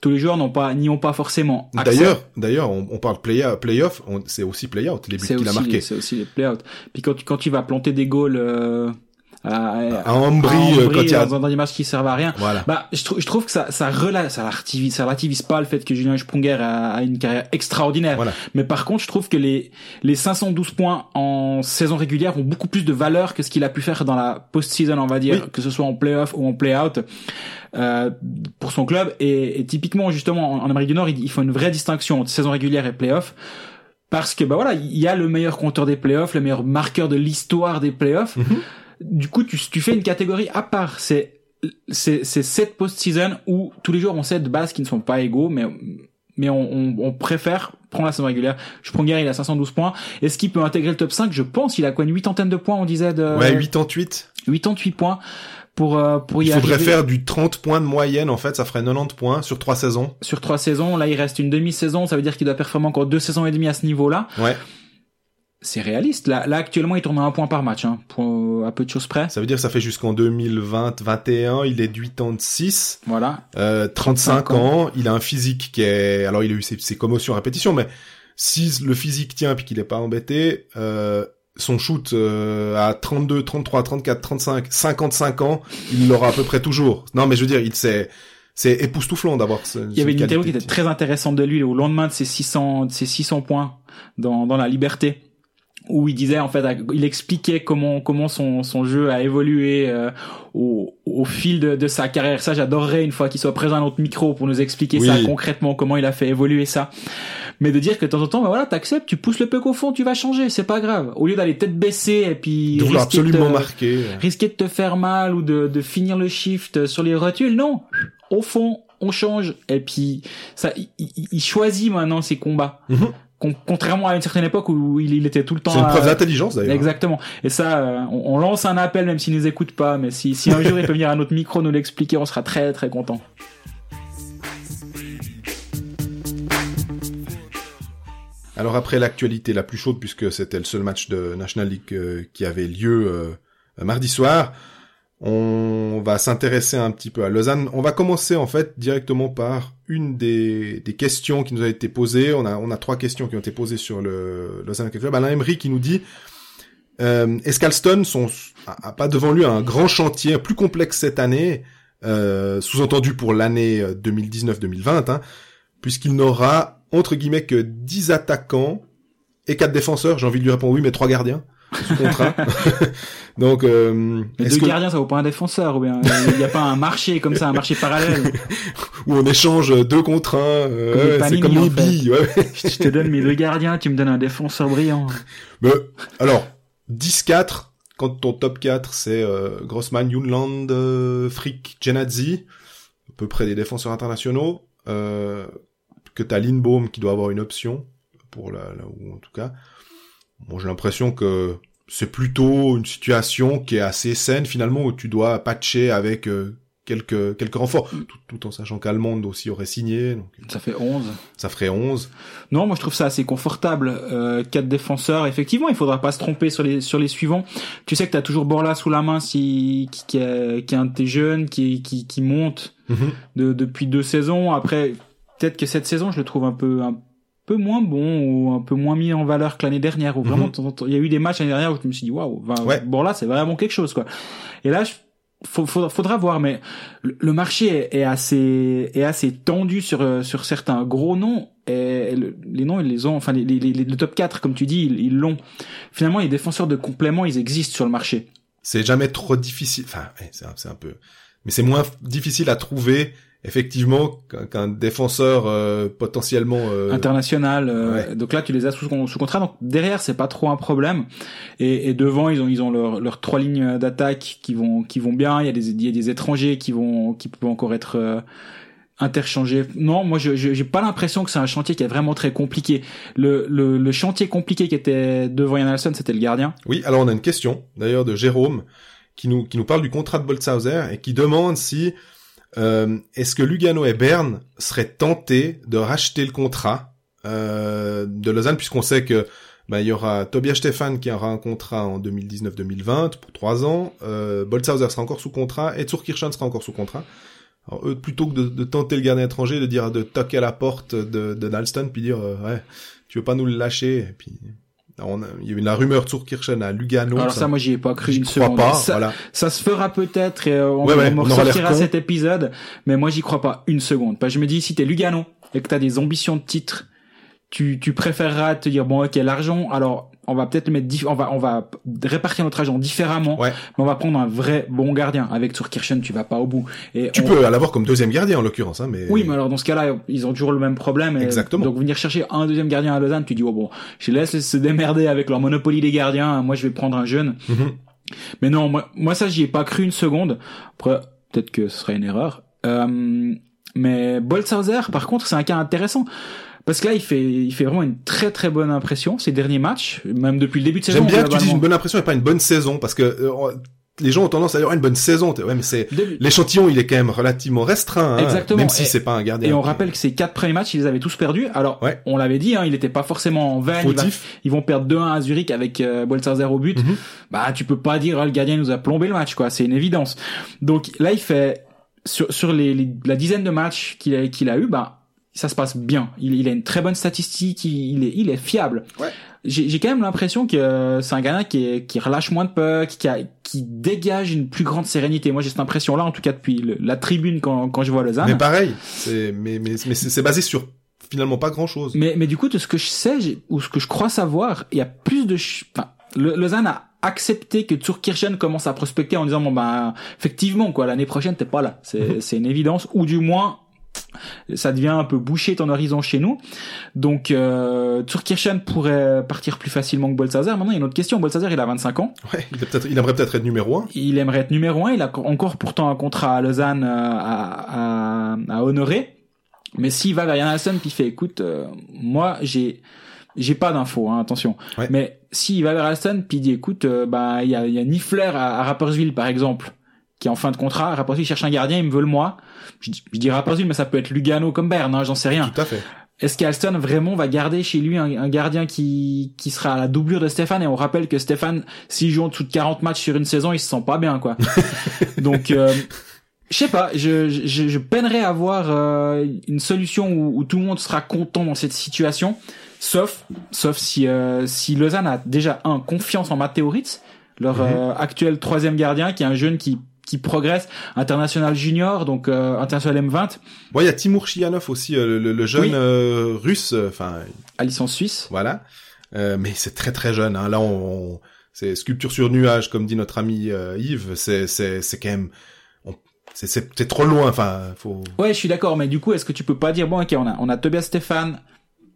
Tous les joueurs n'ont pas, n'y ont pas forcément. D'ailleurs, d'ailleurs, on, on parle play playoff, c'est aussi play-out les buts c'est qu'il a marqués. c'est aussi les play-out. Puis quand tu, quand tu vas planter des goals euh, à, À Ambry, euh, quand il y a- dans, dans des matchs qui servent à rien, Voilà. bah, je, trou- je trouve que ça, ça, rela- ça, relativise, ça relativise pas le fait que Julien Sprunger a, a une carrière extraordinaire. Voilà. Mais par contre, je trouve que les, les 512 points en saison régulière ont beaucoup plus de valeur que ce qu'il a pu faire dans la post-season, on va dire, Oui. que ce soit en play-off ou en play-out. Euh, pour son club et, et typiquement justement en, en Amérique du Nord il, il faut une vraie distinction entre saison régulière et play-off parce que bah voilà il y a le meilleur compteur des playoffs le meilleur marqueur de l'histoire des playoffs Mhm. Du coup tu, tu fais une catégorie à part c'est c'est c'est cette post-season où tous les joueurs ont sept bases qui ne sont pas égaux mais mais on, on, on préfère prendre la saison régulière. Sprunger, il a 512 points. Est-ce qu'il peut intégrer le top 5 Je pense. Il a quoi une huitantaine de points, on disait de Ouais, 88. 88 points pour euh, pour y Il faudrait arriver faire du 30 points de moyenne, en fait, ça ferait 90 points sur trois saisons. sur trois saisons. Là, il reste une demi-saison. Ça veut dire qu'il doit performer encore deux saisons et demie à ce niveau-là. Ouais. C'est réaliste. Là, là actuellement, il tourne à un point par match, hein, pour, à peu de choses près. Ça veut dire que ça fait jusqu'en 2020-21, il est de 86, Voilà. euh, 35 35 ans. ans, il a un physique qui est... Alors, il a eu ses, ses commotions à répétition, mais si le physique tient puis qu'il est pas embêté, euh, son shoot euh, à 32, 33, 34, 35, 55 ans, il l'aura à peu près toujours. Non, mais je veux dire, il c'est c'est époustouflant d'avoir ce Il y avait une interview qui était très intéressante de lui au lendemain de ses 600, de ses 600 points dans, dans la liberté où il disait en fait il expliquait comment comment son son jeu a évolué euh, au au fil de, de sa carrière ça j'adorerais une fois qu'il soit présent à notre micro pour nous expliquer ça concrètement comment il a fait évoluer ça mais de dire que de temps en temps bah voilà t'acceptes tu pousses le peu au fond tu vas changer c'est pas grave au lieu d'aller tête baissée et puis de risquer de absolument te- marquer. risquer de te faire mal ou de, de finir le shift sur les rotules. Non, au fond, on change. Et puis, ça, il, il- il choisit maintenant ses combats. Con- contrairement à une certaine époque où il, il était tout le temps. C'est une à- preuve d'intelligence d'ailleurs. Exactement. Et ça, euh, on, on lance un appel même s'il nous écoute pas. Mais si, si un jour il peut venir à notre micro nous l'expliquer, on sera très très content. Alors après l'actualité la plus chaude, puisque c'était le seul match de National League euh, qui avait lieu euh, mardi soir, on va s'intéresser un petit peu à Lausanne. On va commencer en fait directement par une des, des questions qui nous a été posées. On a, on a trois questions qui ont été posées sur le Lausanne Hockey Club. Alain Emery qui nous dit euh, est-ce qu'Alston a, pas devant lui un grand chantier plus complexe cette année, euh, sous-entendu pour l'année euh, 2019-2020, hein, puisqu'il n'aura entre guillemets que 10 attaquants et 4 défenseurs? J'ai envie de lui répondre oui, mais trois gardiens sous contrat. Donc, euh, est-ce deux que gardiens, ça vaut pas un défenseur ou bien il n'y a pas un marché comme ça, un marché parallèle. où on échange deux contre un, euh, ouais, c'est comme fait. billes. Ouais. Je te donne mes deux gardiens, tu me donnes un défenseur brillant. Mais, alors, 10-4, quand ton top 4, c'est euh, Grossman, Junland, euh, Frick, Genadzi, à peu près des défenseurs internationaux, euh, que t'as Lindbaum qui doit avoir une option, pour la, la- ou en tout cas. Bon, j'ai l'impression que c'est plutôt une situation qui est assez saine, finalement, où tu dois patcher avec euh, quelques, quelques renforts, tout, tout en sachant qu'Allemande aussi aurait signé, donc Ça fait 11. ça ferait 11. Non, moi je trouve ça assez confortable. Euh, quatre défenseurs, effectivement, il faudra pas se tromper sur les sur les suivants. Tu sais que t'as toujours Borla sous la main, si qui, qui est, qui est un de tes jeunes, qui qui, qui monte Mhm. de, depuis deux saisons. Après, peut-être que cette saison, je le trouve un peu un peu moins bon ou un peu moins mis en valeur que l'année dernière. Où vraiment, Mhm. il y a eu des matchs l'année dernière où je me suis dit waouh, ben, Ouais. Borla, c'est vraiment quelque chose quoi. Et là, je, faudra, faudra voir, mais le, le marché est, est assez est assez tendu sur euh, sur certains gros noms. Et le- les noms, ils les ont, enfin les, les, les- le top 4, comme tu dis, ils l'ont. Finalement, les défenseurs de complément, ils existent sur le marché. c'est jamais trop difficile. Enfin, c'est un, c'est un peu, mais c'est moins difficile à trouver effectivement qu'un défenseur euh, potentiellement euh, international. euh, ouais. Donc là, tu les as sous, sous contrat. Donc derrière, c'est pas trop un problème. Et, et devant, ils ont ils ont leurs leurs trois lignes d'attaque qui vont qui vont bien. Il y a des il y a des étrangers qui vont qui peuvent encore être euh, interchangés. Non, moi, je je- j'ai pas l'impression que c'est un chantier qui est vraiment très compliqué. Le le, le chantier compliqué qui était devant Yann Alson, c'était le gardien. Oui, alors on a une question d'ailleurs de Jérôme qui nous qui nous parle du contrat de Boltzhauser et qui demande si euh, est-ce que Lugano et Berne seraient tentés de racheter le contrat euh, de Lausanne puisqu'on sait que ben, il y aura Tobias Stefan qui aura un contrat en 2019-2020 pour trois ans, euh, sera encore sous contrat et Zurkirchen sera encore sous contrat. Alors eux, plutôt que de, de tenter le gardien étranger, de dire de toquer à la porte de, de Nalston puis dire euh, ouais tu veux pas nous le lâcher et puis on a- il y a eu la rumeur Zurkirchen à Lugano. Alors ça, moi, j'y ai pas cru une crois seconde. pas. Ça, voilà. ça se fera peut-être et euh, on, Ouais, ouais, on ressortira cet épisode, mais moi j'y crois pas une seconde. Parce que je me dis si t'es Lugano et que t'as des ambitions de titre, tu tu préféreras te dire bon ok l'argent alors on va peut-être le mettre on va on va répartir notre argent différemment, Ouais. mais on va prendre un vrai bon gardien avec Turkirchen tu vas pas au bout. Et Tu on- peux l'avoir comme deuxième gardien en l'occurrence, hein, mais oui, mais alors dans ce cas-là, ils ont toujours le même problème. et Exactement. Donc venir chercher un deuxième gardien à Lausanne, tu dis oh bon, je laisse se démerder avec leur monopolie des gardiens. Moi, je vais prendre un jeune. Mhm. Mais non, moi, moi ça, j'y ai pas cru une seconde. Après, peut-être que ce serait une erreur. Euh, mais Boltzhauser, par contre, c'est un cas intéressant. Parce que là, il fait, il fait vraiment une très très bonne impression ces derniers matchs, même depuis le début de saison. j'aime bien que tu dises une bonne impression et pas une bonne saison parce que euh, les gens ont tendance à dire une bonne saison. Ouais, mais c'est l'échantillon, il est quand même relativement restreint. Hein, Exactement. Même si c'est pas un gardien. Et on rappelle que ces quatre premiers matchs, ils les avaient tous perdus. Alors, Ouais. on l'avait dit, hein, il n'était pas forcément en vain. Il va- fautif. ils vont perdre 2-1 à Zurich avec euh, Boltzhauser au but. Mhm. Bah, tu peux pas dire ah, le gardien nous a plombé le match, quoi. C'est une évidence. Donc là, il fait sur sur les, les- la dizaine de matchs qu'il a qu'il a eu, bah ça se passe bien. Il, il a une très bonne statistique. Il, il est il est fiable. Ouais. J'ai j'ai quand même l'impression que c'est un gardien qui est, qui relâche moins de puck, qui a, qui dégage une plus grande sérénité. Moi, j'ai cette impression-là, en tout cas depuis le- la tribune quand quand je vois Lausanne. Mais pareil, c'est mais mais mais c'est basé sur finalement pas grand chose. Mais, mais du coup, de ce que je sais, ou ce que je crois savoir, il y a plus de... ch- Enfin, le, Lausanne a accepté que Zurkirchen commence à prospecter en disant, bon ben, effectivement, quoi, l'année prochaine, t'es pas là. C'est, c'est une évidence. Ou du moins, ça devient un peu bouché ton horizon chez nous. Donc, euh, Zurkirchen pourrait partir plus facilement que Boltzhauser. Maintenant, il y a une autre question. Boltzhauser, il a 25 ans. Ouais, il, peut-être, il aimerait peut-être être numéro un. Il aimerait être numéro un. Il a encore pourtant un contrat à Lausanne euh, à, à, à honorer. Mais s'il va vers Yann il fait, écoute, euh, moi j'ai j'ai pas d'infos, hein, attention. Ouais. Mais s'il va vers Alston puis il dit, écoute, euh, bah il y a, y a Niffler à, à Rapperswil par exemple qui est en fin de contrat. Rapperswil cherche un gardien, il me veut le moi. Je, dis- je dis Rapperswil, mais ça peut être Lugano comme Berne, hein, j'en sais rien. Tout à fait. Est-ce qu'Alston vraiment va garder chez lui un, un gardien qui, qui sera à la doublure de Stéphane? Et on rappelle que Stéphane, s'il joue en dessous de 40 matchs sur une saison, il se sent pas bien, quoi. Donc, euh, je sais pas, je, je, je peinerais à voir euh, une solution où, où tout le monde sera content dans cette situation, sauf, sauf si, euh, si Lausanne a déjà un confiance en Matteo Ritz, leur euh, actuel troisième gardien, qui est un jeune qui qui progresse, international junior, donc euh, international M20, Bon, il y a Timur Chianov aussi, euh, le, le jeune Oui. euh, russe. euh, Enfin, à licence suisse. voilà. Euh, mais c'est très très jeune. Hein. Là, on, on- c'est sculpture sur nuage, comme dit notre ami euh, Yves. C'est c'est c'est quand même. on- C'est c'est c'est trop loin. Enfin, faut. Ouais, je suis d'accord, mais du coup, est-ce que tu peux pas dire bon, ok, on a on a Tobias Stéphane,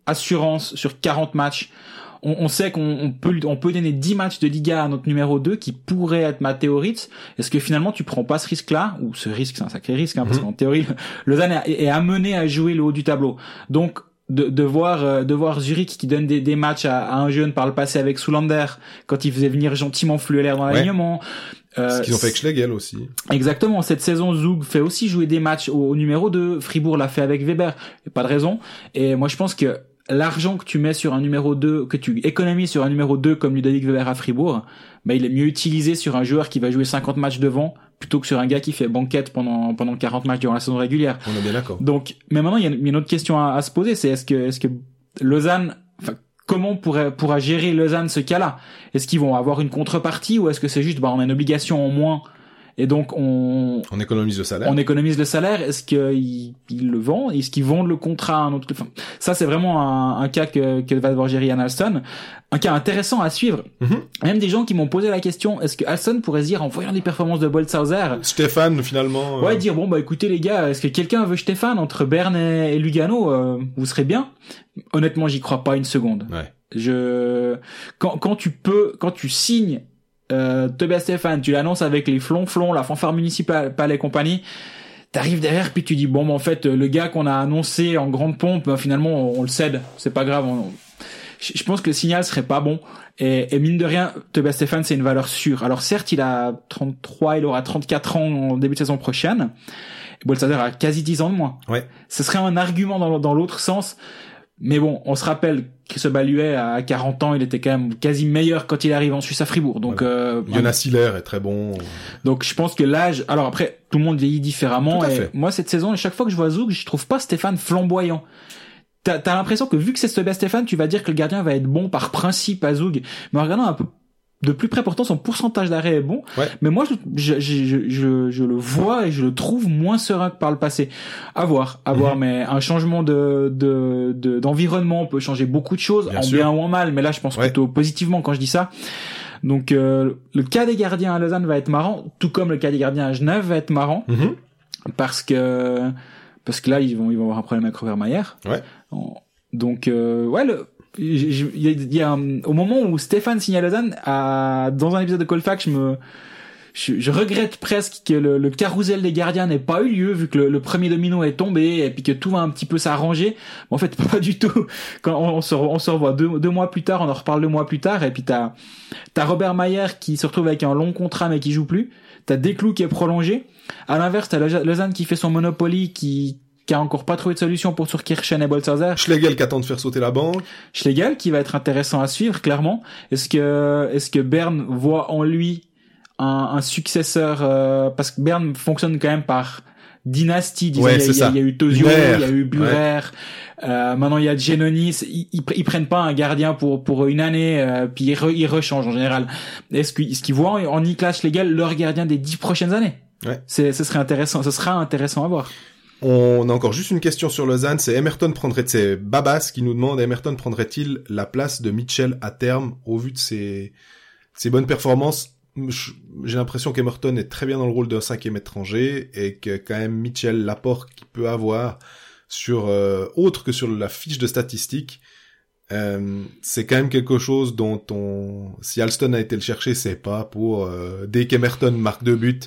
assurance sur 40 matchs. On, on sait qu'on on peut on peut donner 10 matchs de Liga à notre numéro 2 qui pourrait être Matteo Ritz. Est-ce que finalement tu prends pas ce risque-là? Ou ce risque, c'est un sacré risque hein, parce Mhm. qu'en théorie, Lausanne est, est amené à jouer le haut du tableau. Donc de, de voir euh, de voir Zurich qui donne des, des matchs à, à un jeune par le passé avec Soulander quand il faisait venir gentiment Flueller dans Ouais. l'alignement. Euh, Ce qu'ils ont fait avec Schlegel aussi. Exactement. Cette saison, Zug fait aussi jouer des matchs au, au numéro 2. Fribourg l'a fait avec Weber. Pas de raison. Et moi, je pense que l'argent que tu mets sur un numéro 2, que tu économises sur un numéro 2 comme Ludovic Weber à Fribourg, bah, il est mieux utilisé sur un joueur qui va jouer 50 matchs devant plutôt que sur un gars qui fait banquette pendant, pendant 40 matchs durant la saison régulière. On est bien d'accord. Donc, mais maintenant, il y a, une autre question à, à se poser, c'est est-ce que, est-ce que Lausanne, enfin, comment pourrait, pourra gérer Lausanne ce cas-là? Est-ce qu'ils vont avoir une contrepartie ou est-ce que c'est juste, bah, on a une obligation en moins et donc on On économise le salaire. on économise le salaire. Est-ce qu'ils ils le vendent Est-ce qu'ils vendent le contrat à un autre? Enfin, Ça, c'est vraiment un, un cas que, que va devoir gérer Ian Alston. Un cas intéressant à suivre. Mhm. Même des gens qui m'ont posé la question est-ce que Alston pourrait se dire, en voyant les performances de Boltzhauser, Stéphane, finalement. euh, Ouais, dire bon bah écoutez les gars, est-ce que quelqu'un veut Stéphane entre Berne et, et Lugano euh, Vous serez bien? Honnêtement, j'y crois pas une seconde. Ouais. Je quand quand tu peux quand tu signes euh, Tobias Stéphane, tu l'annonces avec les flonflons, la fanfare municipale et compagnie. T'arrives derrière puis tu dis bon bah, en fait le gars qu'on a annoncé en grande pompe bah, finalement on, le cède. C'est pas grave on- je je pense que le signal serait pas bon. Et, et mine de rien Tobias Stéphane c'est une valeur sûre. Alors certes il a 33 il aura 34 ans en début de saison prochaine. Bolsader a quasi 10 ans de moins. Ouais. ce serait un argument dans, dans l'autre sens mais bon, on se rappelle que ce Baluet à 40 ans, il était quand même quasi meilleur quand il arrive en Suisse à Fribourg. Donc, euh, Jonas Hiller est très bon. donc je pense que l'âge. Alors après, tout le monde vieillit différemment. Et fait. moi, cette saison, à chaque fois que je vois Zouk, je trouve pas Stéphane flamboyant. T'as as, l'impression que vu que c'est Sébastien Stéphane, tu vas dire que le gardien va être bon par principe à Zoug. Mais en regardant un peu de plus près, pourtant son pourcentage d'arrêt est bon. Ouais. Mais moi, je, je, je, je, je le vois et je le trouve moins serein que par le passé. À voir, à Mhm. voir. Mais un changement de de de- d'environnement peut changer beaucoup de choses, Bien en sûr. bien ou en mal. Mais là, je pense Ouais. plutôt positivement quand je dis ça. Donc euh, le cas des gardiens à Lausanne va être marrant, tout comme le cas des gardiens à Genève va être marrant Mhm. parce que parce que là ils vont ils vont avoir un problème avec Robert Mayer. Ouais. Donc euh, ouais le il y a, a un- au moment où Stéphane Lausanne à, dans un épisode de Colfax je me je, regrette presque que le, le carrousel des gardiens n'ait pas eu lieu vu que le, le premier domino est tombé et puis que tout va un petit peu s'arranger. En fait, pas du tout. Quand on, se, revoit deux, mois plus tard, on en reparle deux mois plus tard et puis t'as t'as Robert Mayer qui se retrouve avec un long contrat mais qui joue plus. T'as Desclous qui est prolongé. À l'inverse, t'as Lausa- Lausanne qui fait son Monopoly qui qui a encore pas trouvé de solution pour Surkirchen et Boltzhauser. Schlegel qui attend de faire sauter la banque. Schlegel qui va être intéressant à suivre clairement. Est-ce que est-ce que Berne voit en lui un, un successeur euh, parce que Berne fonctionne quand même par dynastie. Disons, Ouais, il, y a, il y a- eu Tozio, il y a eu Burer. euh, maintenant il y a Genonis. Ils, ils, ils prennent pas un gardien pour pour une année euh, puis ils, re- ils rechangent en général. Est-ce qu'ils est-ce qu'ils voient en, en Niklas Schlegel leur gardien des dix prochaines années? Ouais. C'est ce serait intéressant. Ce sera intéressant à voir. On a encore juste une question sur Lausanne, c'est Emerton prendrait, c'est Babas qui nous demande, Emerton prendrait-il la place de Mitchell à terme au vu de ses, ses bonnes performances? J'ai l'impression qu'Emerton est très bien dans le rôle d'un cinquième étranger et que quand même Mitchell, l'apport qu'il peut avoir sur euh, autre que sur la fiche de statistiques, euh, c'est quand même quelque chose dont on, si Alston a été le chercher, c'est pas pour euh, dès qu'Emerton marque deux buts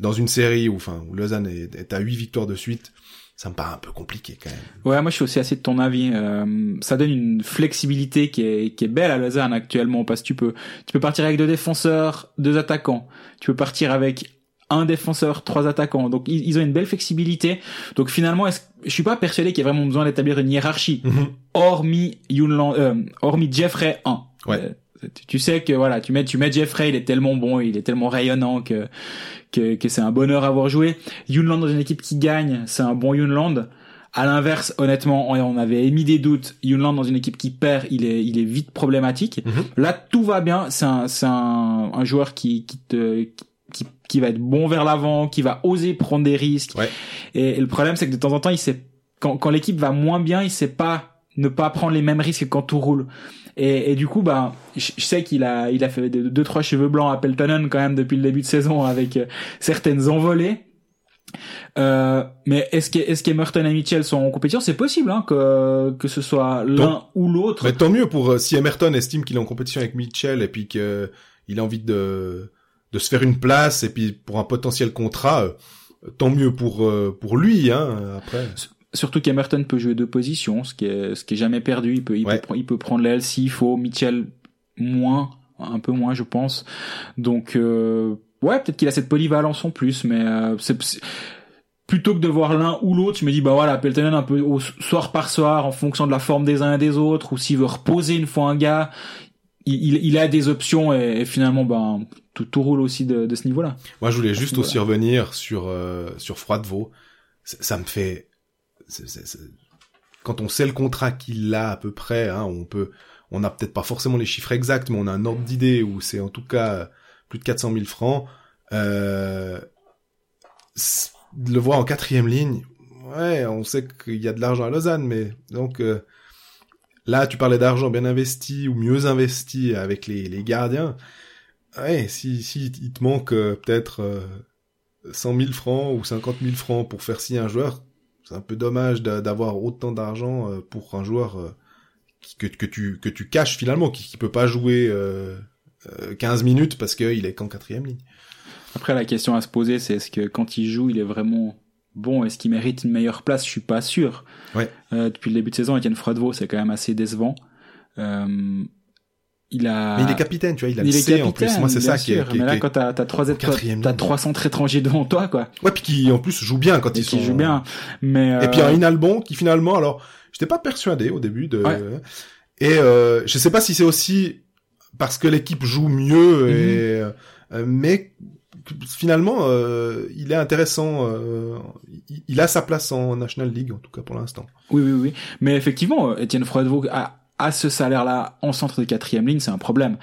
dans une série où, enfin, où Lausanne est, est à huit victoires de suite, ça me paraît un peu compliqué quand même. Ouais, moi je suis aussi assez de ton avis. Euh, ça donne une flexibilité qui est, qui est belle à Lausanne actuellement parce que tu peux, tu peux partir avec deux défenseurs, deux attaquants. Tu peux partir avec un défenseur, trois attaquants. Donc ils, ils ont une belle flexibilité. Donc finalement, est-ce- je suis pas persuadé qu'il y a vraiment besoin d'établir une hiérarchie, hormis Yunland, euh, hormis Jeffrey 1. Ouais. Euh, tu- sais que voilà, tu mets tu mets Jeffrey, il est tellement bon, il est tellement rayonnant que que, que c'est un bonheur à avoir joué. Yunland dans une équipe qui gagne, c'est un bon Yunland. À l'inverse, honnêtement, on avait émis des doutes. Yunland dans une équipe qui perd, il est, il est vite problématique. Mhm. Là, tout va bien. C'est un, c'est un, un joueur qui, qui te, qui, qui va être bon vers l'avant, qui va oser prendre des risques. Ouais. Et, et le problème, c'est que de temps en temps, il sait, quand, quand l'équipe va moins bien, il sait pas ne pas prendre les mêmes risques que quand tout roule. Et, et du coup, bah, je, je sais qu'il a, il a fait deux, deux, trois cheveux blancs à Peltonen quand même depuis le début de saison avec euh, certaines envolées. Euh, mais est-ce que est-ce qu'Emerton et Mitchell sont en compétition? C'est possible hein, que que ce soit l'un ou l'autre. Mais tant mieux pour euh, si Emerton estime qu'il est en compétition avec Mitchell et puis que il a envie de de se faire une place et puis pour un potentiel contrat, euh, tant mieux pour pour lui hein. Après, Surtout qu'Emerton peut jouer deux positions, ce qui est ce qui est jamais perdu. Il peut il, Ouais. peut, il peut prendre l'aile s'il faut. Mitchell moins, un peu moins, je pense. Donc euh, ouais, peut-être qu'il a cette polyvalence en plus, mais euh, c'est plutôt que de voir l'un ou l'autre, je me dis bah voilà, Peltonen un peu au soir par soir en fonction de la forme des uns et des autres, ou s'il veut reposer une fois un gars, il, il, il a des options et, et finalement ben tout, tout roule aussi de, de ce niveau-là. moi je voulais juste aussi revenir sur euh, sur Froidevaux. Ça, ça me fait quand on sait le contrat qu'il a à peu près, hein, on peut on n'a peut-être pas forcément les chiffres exacts, mais on a un ordre d'idée où c'est en tout cas plus de 400 000 francs. Euh, de le voir en quatrième ligne, ouais, on sait qu'il y a de l'argent à Lausanne, mais donc euh, là, tu parlais d'argent bien investi ou mieux investi avec les, gardiens. Ouais, si, si il te manque euh, peut-être euh, 100 000 francs ou 50 000 francs pour faire signer un joueur, c'est un peu dommage d'a- d'avoir autant d'argent euh, pour un joueur euh, que, que tu que tu caches finalement, qui, qui peut pas jouer euh, euh, 15 minutes parce qu'il est qu'en quatrième ligne. Après, la question à se poser, c'est est-ce que quand il joue, il est vraiment bon? Est-ce qu'il mérite une meilleure place? Je suis pas sûr. Ouais. Euh, depuis le début de saison, Etienne Froidevaux, c'est quand même assez décevant. Euh, il a. Mais il est capitaine, tu vois, il a il le est C en plus. Moi, c'est ça qui est, qui est- Mais là, qui quand t'as t'as trois t'as ligne. 300 étrangers devant toi, quoi. Ouais, puis qui en plus joue bien quand Et ils qui sont. joue bien. Mais Et puis euh, un Inalbon qui finalement, alors, j'étais pas persuadé au début de. Ouais. Et euh, je sais pas si c'est aussi parce que l'équipe joue mieux, Mhm. et, euh, mais finalement, euh, il est intéressant. euh, il, il a sa place en National League en tout cas pour l'instant. Oui, oui, oui. Mais effectivement, Étienne Froidevaux a, a ce salaire-là en centre de quatrième ligne, c'est un problème.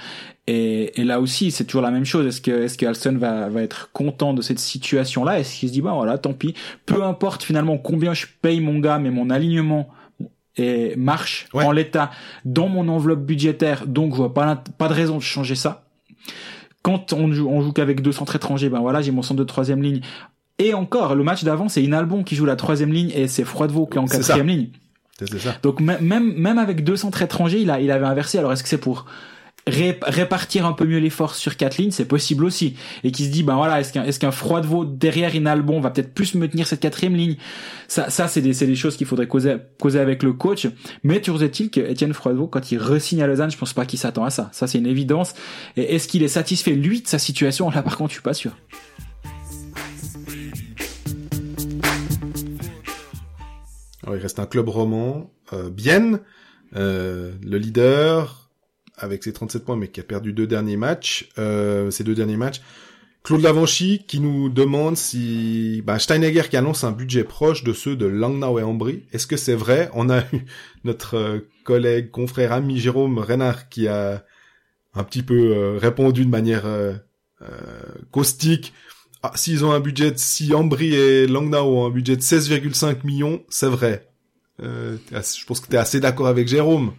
Et, et là aussi, c'est toujours la même chose. Est-ce que, est-ce que Alston va, va être content de cette situation-là? Est-ce qu'il se dit, bah voilà, tant pis. Peu importe finalement combien je paye mon gars, mais mon alignement et marche Ouais. en l'état dans mon enveloppe budgétaire, donc je vois pas, pas de raison de changer ça. Quand on joue, on joue qu'avec deux centres étrangers, ben voilà, j'ai mon centre de troisième ligne. Et encore, le match d'avant, c'est Inalbon qui joue la troisième ligne et c'est Froidevaux qui est en quatrième ligne. Donc même même avec deux centres étrangers, il a il avait inversé. Alors est-ce que c'est pour ré- répartir un peu mieux les forces sur quatre lignes, c'est possible aussi. Et qui se dit ben voilà, est-ce qu'un est-ce qu'un froid derrière Inalbon va peut-être plus me tenir cette quatrième ligne? Ça ça c'est des c'est des choses qu'il faudrait causer causer avec le coach. Mais toujours est-il que Étienne Froidevaux quand il resigne à Lausanne, je pense pas qu'il s'attend à ça. Ça c'est une évidence. Et est-ce qu'il est satisfait lui de sa situation? Là par contre, je suis pas sûr. Alors, il reste un club roman, euh, Bienne, euh, le leader, avec ses 37 points, mais qui a perdu deux derniers matchs, euh, ces deux derniers matchs. Claude Lavanchy qui nous demande si bah, Steinegger qui annonce un budget proche de ceux de Langnau et Ambry. Est-ce que c'est vrai? On a eu notre euh, collègue, confrère, ami Jérôme Renard qui a un petit peu euh, répondu de manière euh, euh, caustique. Ah, s'ils ont un budget, si Ambry et Langnau ont un budget de 16,5 millions, c'est vrai. Euh, je pense que tu es assez d'accord avec Jérôme.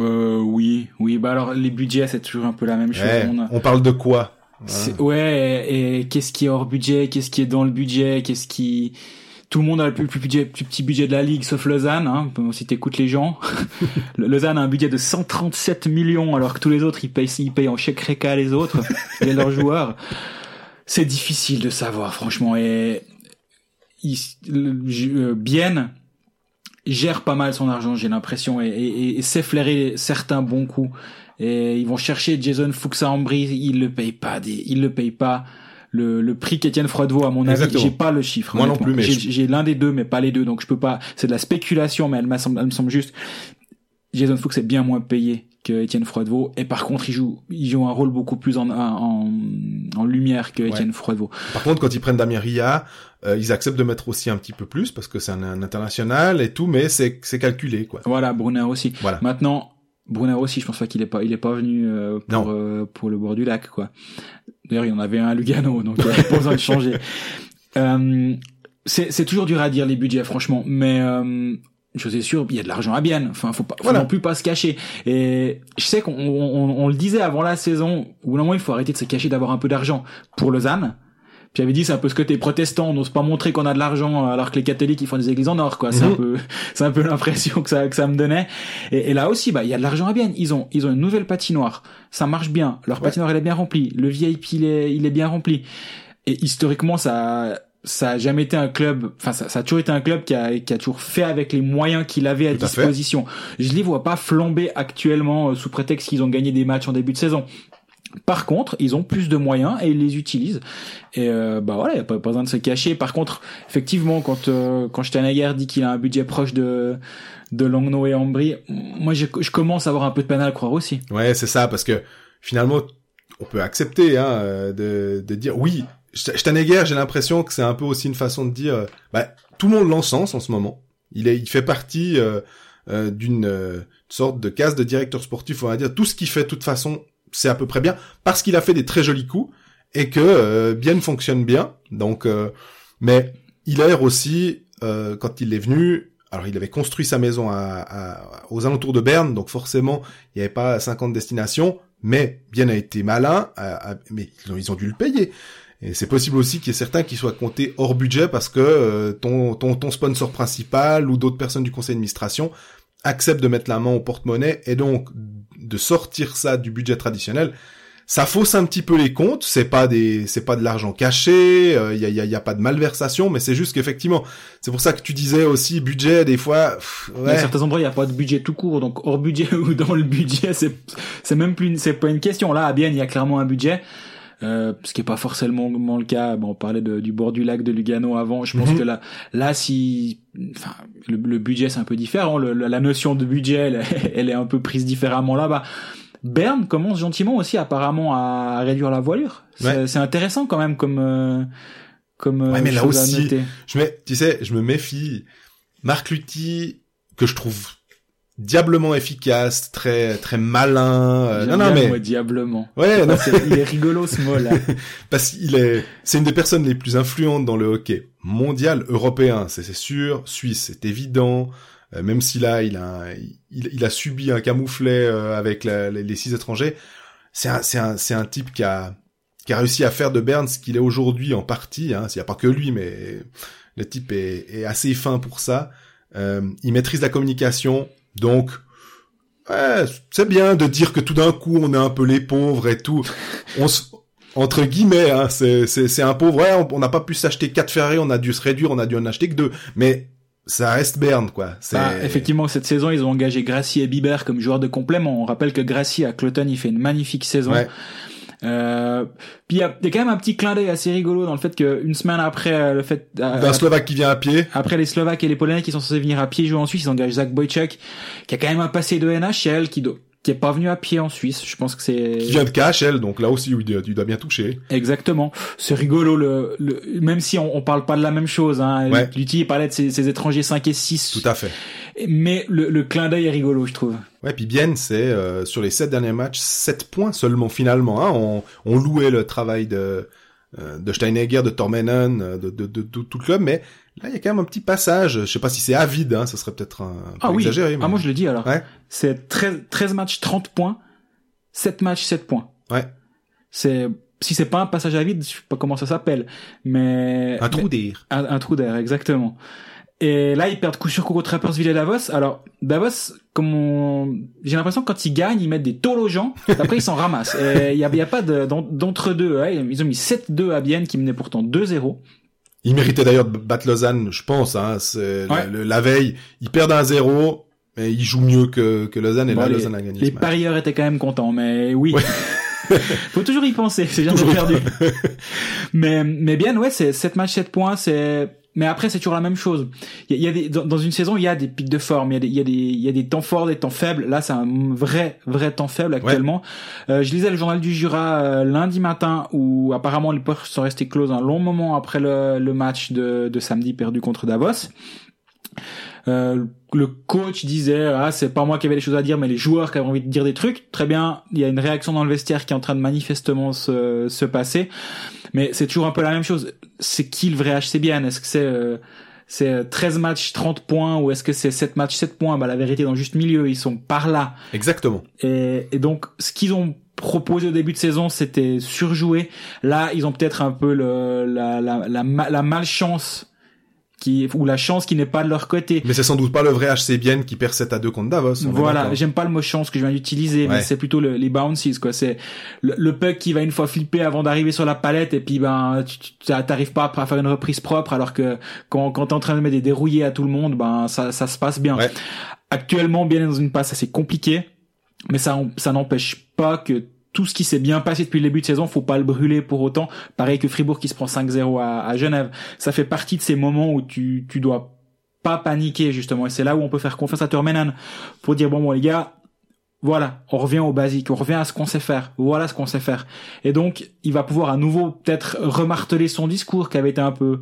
Euh, oui, oui. Bah alors les budgets c'est toujours un peu la même chose. Ouais, On a- on parle de quoi? Hein Ouais, et, et qu'est-ce qui est hors budget, qu'est-ce qui est dans le budget, qu'est-ce qui... Tout le monde a le plus, plus, budget, plus petit budget de la ligue, sauf Lausanne, hein, si t'écoutes les gens. Lausanne a un budget de 137 millions, alors que tous les autres, ils payent, ils payent en chèque réca les autres, et leurs joueurs. C'est difficile de savoir, franchement, et... il- euh, Bienne gère pas mal son argent, j'ai l'impression, et, et, et sait flairer certains bons coups. Et ils vont chercher Jason Fuchs à Ambry, ils le payent pas, des, ils le payent pas. Le, le prix qu'Étienne Froidevaux, à mon avis, j'ai pas le chiffre. Moi non plus, mais j'ai, l'un des deux, mais pas les deux, donc je peux pas. C'est de la spéculation, mais elle elle me semble juste. Jason Fuchs est bien moins payé que Étienne Froidevaux, et par contre, il joue, il joue un rôle beaucoup plus en, en, en lumière que Étienne Froidevaux. Par contre, quand ils prennent Damien Ria, euh, ils acceptent de mettre aussi un petit peu plus parce que c'est un, un international et tout, mais c'est c'est calculé quoi. Voilà, Brunner aussi. Voilà. Maintenant, Brunner aussi, je pense pas qu'il est pas, il est pas venu euh, pour euh, pour le bord du lac, quoi. D'ailleurs, il y en avait un à Lugano, donc il n'y avait pas besoin de changer. Euh, c'est c'est toujours dur à dire les budgets, franchement, mais je suis sûr, il y a de l'argent à bien. Enfin, faut pas, faut Voilà. non plus pas se cacher. Et je sais qu'on on, on le disait avant la saison, au bout d'un moment, il faut arrêter de se cacher d'avoir un peu d'argent pour Lausanne. Puis j'avais dit c'est un peu ce côté protestant, on n'ose pas montrer qu'on a de l'argent alors que les catholiques ils font des églises en or quoi. C'est un Mhm. peu c'est un peu l'impression que ça que ça me donnait. Et, et là aussi bah il y a de l'argent à bien. Ils ont ils ont une nouvelle patinoire, ça marche bien. Leur Ouais. patinoire elle est bien remplie, le VIP il est il est bien rempli. Et historiquement ça ça a jamais été un club, enfin ça, ça a toujours été un club qui a, qui a toujours fait avec les moyens qu'il avait à Tout à fait. disposition. Je les vois pas flamber actuellement euh, sous prétexte qu'ils ont gagné des matchs en début de saison. Par contre, ils ont plus de moyens et ils les utilisent. Et euh, bah voilà, y a pas, pas besoin de se cacher. Par contre, effectivement, quand euh, quand dit qu'il a un budget proche de de Langnau et Ambry, moi je, je commence à avoir un peu de peine à le croire aussi. Ouais, c'est ça, parce que finalement, on peut accepter hein, euh, de, de dire oui. St- Steinegger, j'ai l'impression que c'est un peu aussi une façon de dire, euh, bah, tout le monde l'encense en ce moment. Il est, il fait partie euh, euh, d'une euh, sorte de case de directeur sportif, on va dire. Tout ce qu'il fait, de toute façon, c'est à peu près bien, parce qu'il a fait des très jolis coups. et que euh, Bien fonctionne bien. Donc, mais Hilaire aussi, euh, quand il est venu, alors il avait construit sa maison à, à- aux alentours de Berne, donc forcément il n'y avait pas 50 destinations, mais Bien a été malin, mais ils ont, ils ont dû le payer. Et c'est possible aussi qu'il y ait certains qui soient comptés hors budget parce que euh, ton, ton, ton sponsor principal ou d'autres personnes du conseil d'administration acceptent de mettre la main au porte-monnaie et donc de sortir ça du budget traditionnel. Ça fausse un petit peu les comptes, c'est pas des, c'est pas de l'argent caché, il y, a, y, a, y a pas de malversation, mais c'est juste qu'effectivement, c'est pour ça que tu disais aussi budget des fois. pff, y ouais. certains endroits, il n'y a pas de budget tout court, donc hors budget ou dans le budget, c'est c'est même plus, une- c'est pas une question. Là, à Bienne, il y a clairement un budget. Euh, ce qui est pas forcément le cas. Bon, on parlait de- du bord du lac de Lugano avant. Je pense Mhm. que là, là, si, enfin, le, le budget c'est un peu différent. Le- la notion de budget, elle, elle est un peu prise différemment là-bas. Berne commence gentiment aussi apparemment à réduire la voilure. C'est Ouais. c'est intéressant quand même comme euh, comme euh, Ouais, mais là aussi, noter. Je mets, tu sais, je me méfie. Marc Lutti, que je trouve diablement efficace, très très malin. euh, non, non, mais diablement. ouais, non, C'est- il est rigolo ce mot là. parce qu'il est, c'est une des personnes les plus influentes dans le hockey mondial, européen, c'est c'est sûr, suisse, c'est évident. Euh, même si là, il a, il, il a subi un camouflet euh, avec la- les, les six étrangers, c'est un, c'est un, c'est un type qui a, qui a réussi à faire de Berne ce qu'il est aujourd'hui en partie. Hein, S'il n'y a pas que lui, mais le type est, est assez fin pour ça. Euh, il maîtrise la communication, donc ouais, c'est bien de dire que tout d'un coup on est un peu les pauvres et tout. On se, entre guillemets, hein, c'est un pauvre. Ouais, on n'a pas pu s'acheter quatre Ferrari, on a dû se réduire, on a dû en acheter que deux. Mais ça reste Berne, quoi. C'est Bah, effectivement, cette saison, ils ont engagé Gracie et Bieber comme joueurs de complément. On rappelle que Gracie à Cloton, il fait une magnifique saison. Ouais. Euh, puis il y a, il y a quand même un petit clin d'œil assez rigolo dans le fait qu'une semaine après euh, le fait, euh, d'un Slovaque qui vient à pied. après les Slovaques et les Polonais qui sont censés venir à pied jouer en Suisse, ils engagent Zach Boychuk, qui a quand même un passé de NHL, qui do- qui est pas venu à pied en Suisse. Je pense que c'est qui vient de KHL, donc là aussi, oui, tu dois bien toucher. Exactement. C'est rigolo le, le même si on, on parle pas de la même chose hein. Ouais. Lutti parlait de ses, ses étrangers 5 et 6. Tout à fait. Mais le, le clin d'œil est rigolo, je trouve. Ouais, puis Bienne, c'est euh, sur les sept derniers matchs, sept points seulement finalement. Hein. On, on louait le travail de euh, de Steinegger, de Tormenon, euh, de, de, de, de tout le club, mais là il y a quand même un petit passage. Je sais pas si c'est avide, hein, ça serait peut-être un, un peu Ah oui. exagéré. mais- Ah moi je le dis alors. Ouais. C'est 13 13 matchs 30 points, 7 matchs 7 points. Ouais. C'est si c'est pas un passage à vide, je sais pas comment ça s'appelle, mais Un trou d'air. un, un trou d'air exactement. Et là, ils perdent coup sur coup contre Rappersville et Davos. Alors, Davos, comme on... j'ai l'impression que quand ils gagnent, ils mettent des tôles aux gens. Après, ils s'en ramassent. Et Il y a, y a pas de- d'en- d'entre-deux. ouais. Ils ont mis 7-2 à Bienne, qui menait pourtant 2-0. Il méritait d'ailleurs de battre Lausanne, je pense. Hein, Ouais. le- la veille, ils perdent un zéro, mais ils jouent mieux que, que Lausanne, et Bon, là, les- Lausanne a gagné. Les parieurs étaient quand même contents, mais oui. Ouais. Faut toujours y penser, c'est y perdu. mais, mais bien, ouais, c'est 7 matchs, 7 points, c'est, mais après, c'est toujours la même chose. Il y a, il y a des, dans, dans une saison, il y a des pics de forme, il y a des, il y a des, il y a des temps forts, des temps faibles. Là, c'est un vrai, vrai temps faible actuellement. Euh, je lisais le journal du Jura euh, lundi matin où apparemment les portes sont restées closes un long moment après le, le match de, de samedi perdu contre Davos. Euh, le coach disait ah c'est pas moi qui avais les choses à dire mais les joueurs qui avaient envie de dire des trucs. Très bien il y a une réaction dans le vestiaire qui est en train de manifestement se, se passer. Mais c'est toujours un peu la même chose. C'est qui le vrai HCBN est-ce que c'est euh, c'est 13 matchs 30 points ou est-ce que c'est 7 matchs 7 points? Bah la vérité dans juste milieu ils sont par là. Exactement. et, et donc, ce qu'ils ont proposé au début de saison, c'était surjouer. Là, ils ont peut-être un peu le, la, la, la, la malchance qui, ou la chance qui n'est pas de leur côté. Mais c'est sans doute pas le vrai HC Bienne qui perd 7 à 2 contre Davos. Voilà, j'aime pas le mot chance que je viens d'utiliser, mais c'est plutôt le- les bounces, quoi. C'est le, le puck qui va une fois flipper avant d'arriver sur la palette, et puis ben t'arrives pas à faire une reprise propre, alors que quand, quand t'es en train de mettre des dérouillés à tout le monde, ben ça, ça se passe bien. Ouais. Actuellement, bien dans une passe assez compliquée, mais ça, ça n'empêche pas que tout ce qui s'est bien passé depuis le début de saison, faut pas le brûler pour autant. Pareil que Fribourg qui se prend 5-0 à, à Genève. Ça fait partie de ces moments où tu, tu dois pas paniquer justement. Et c'est là où on peut faire confiance à Turmenan pour dire bon bon les gars, voilà, on revient au basique, on revient à ce qu'on sait faire. Voilà ce qu'on sait faire. Et donc, il va pouvoir à nouveau peut-être remarteler son discours qui avait été un peu.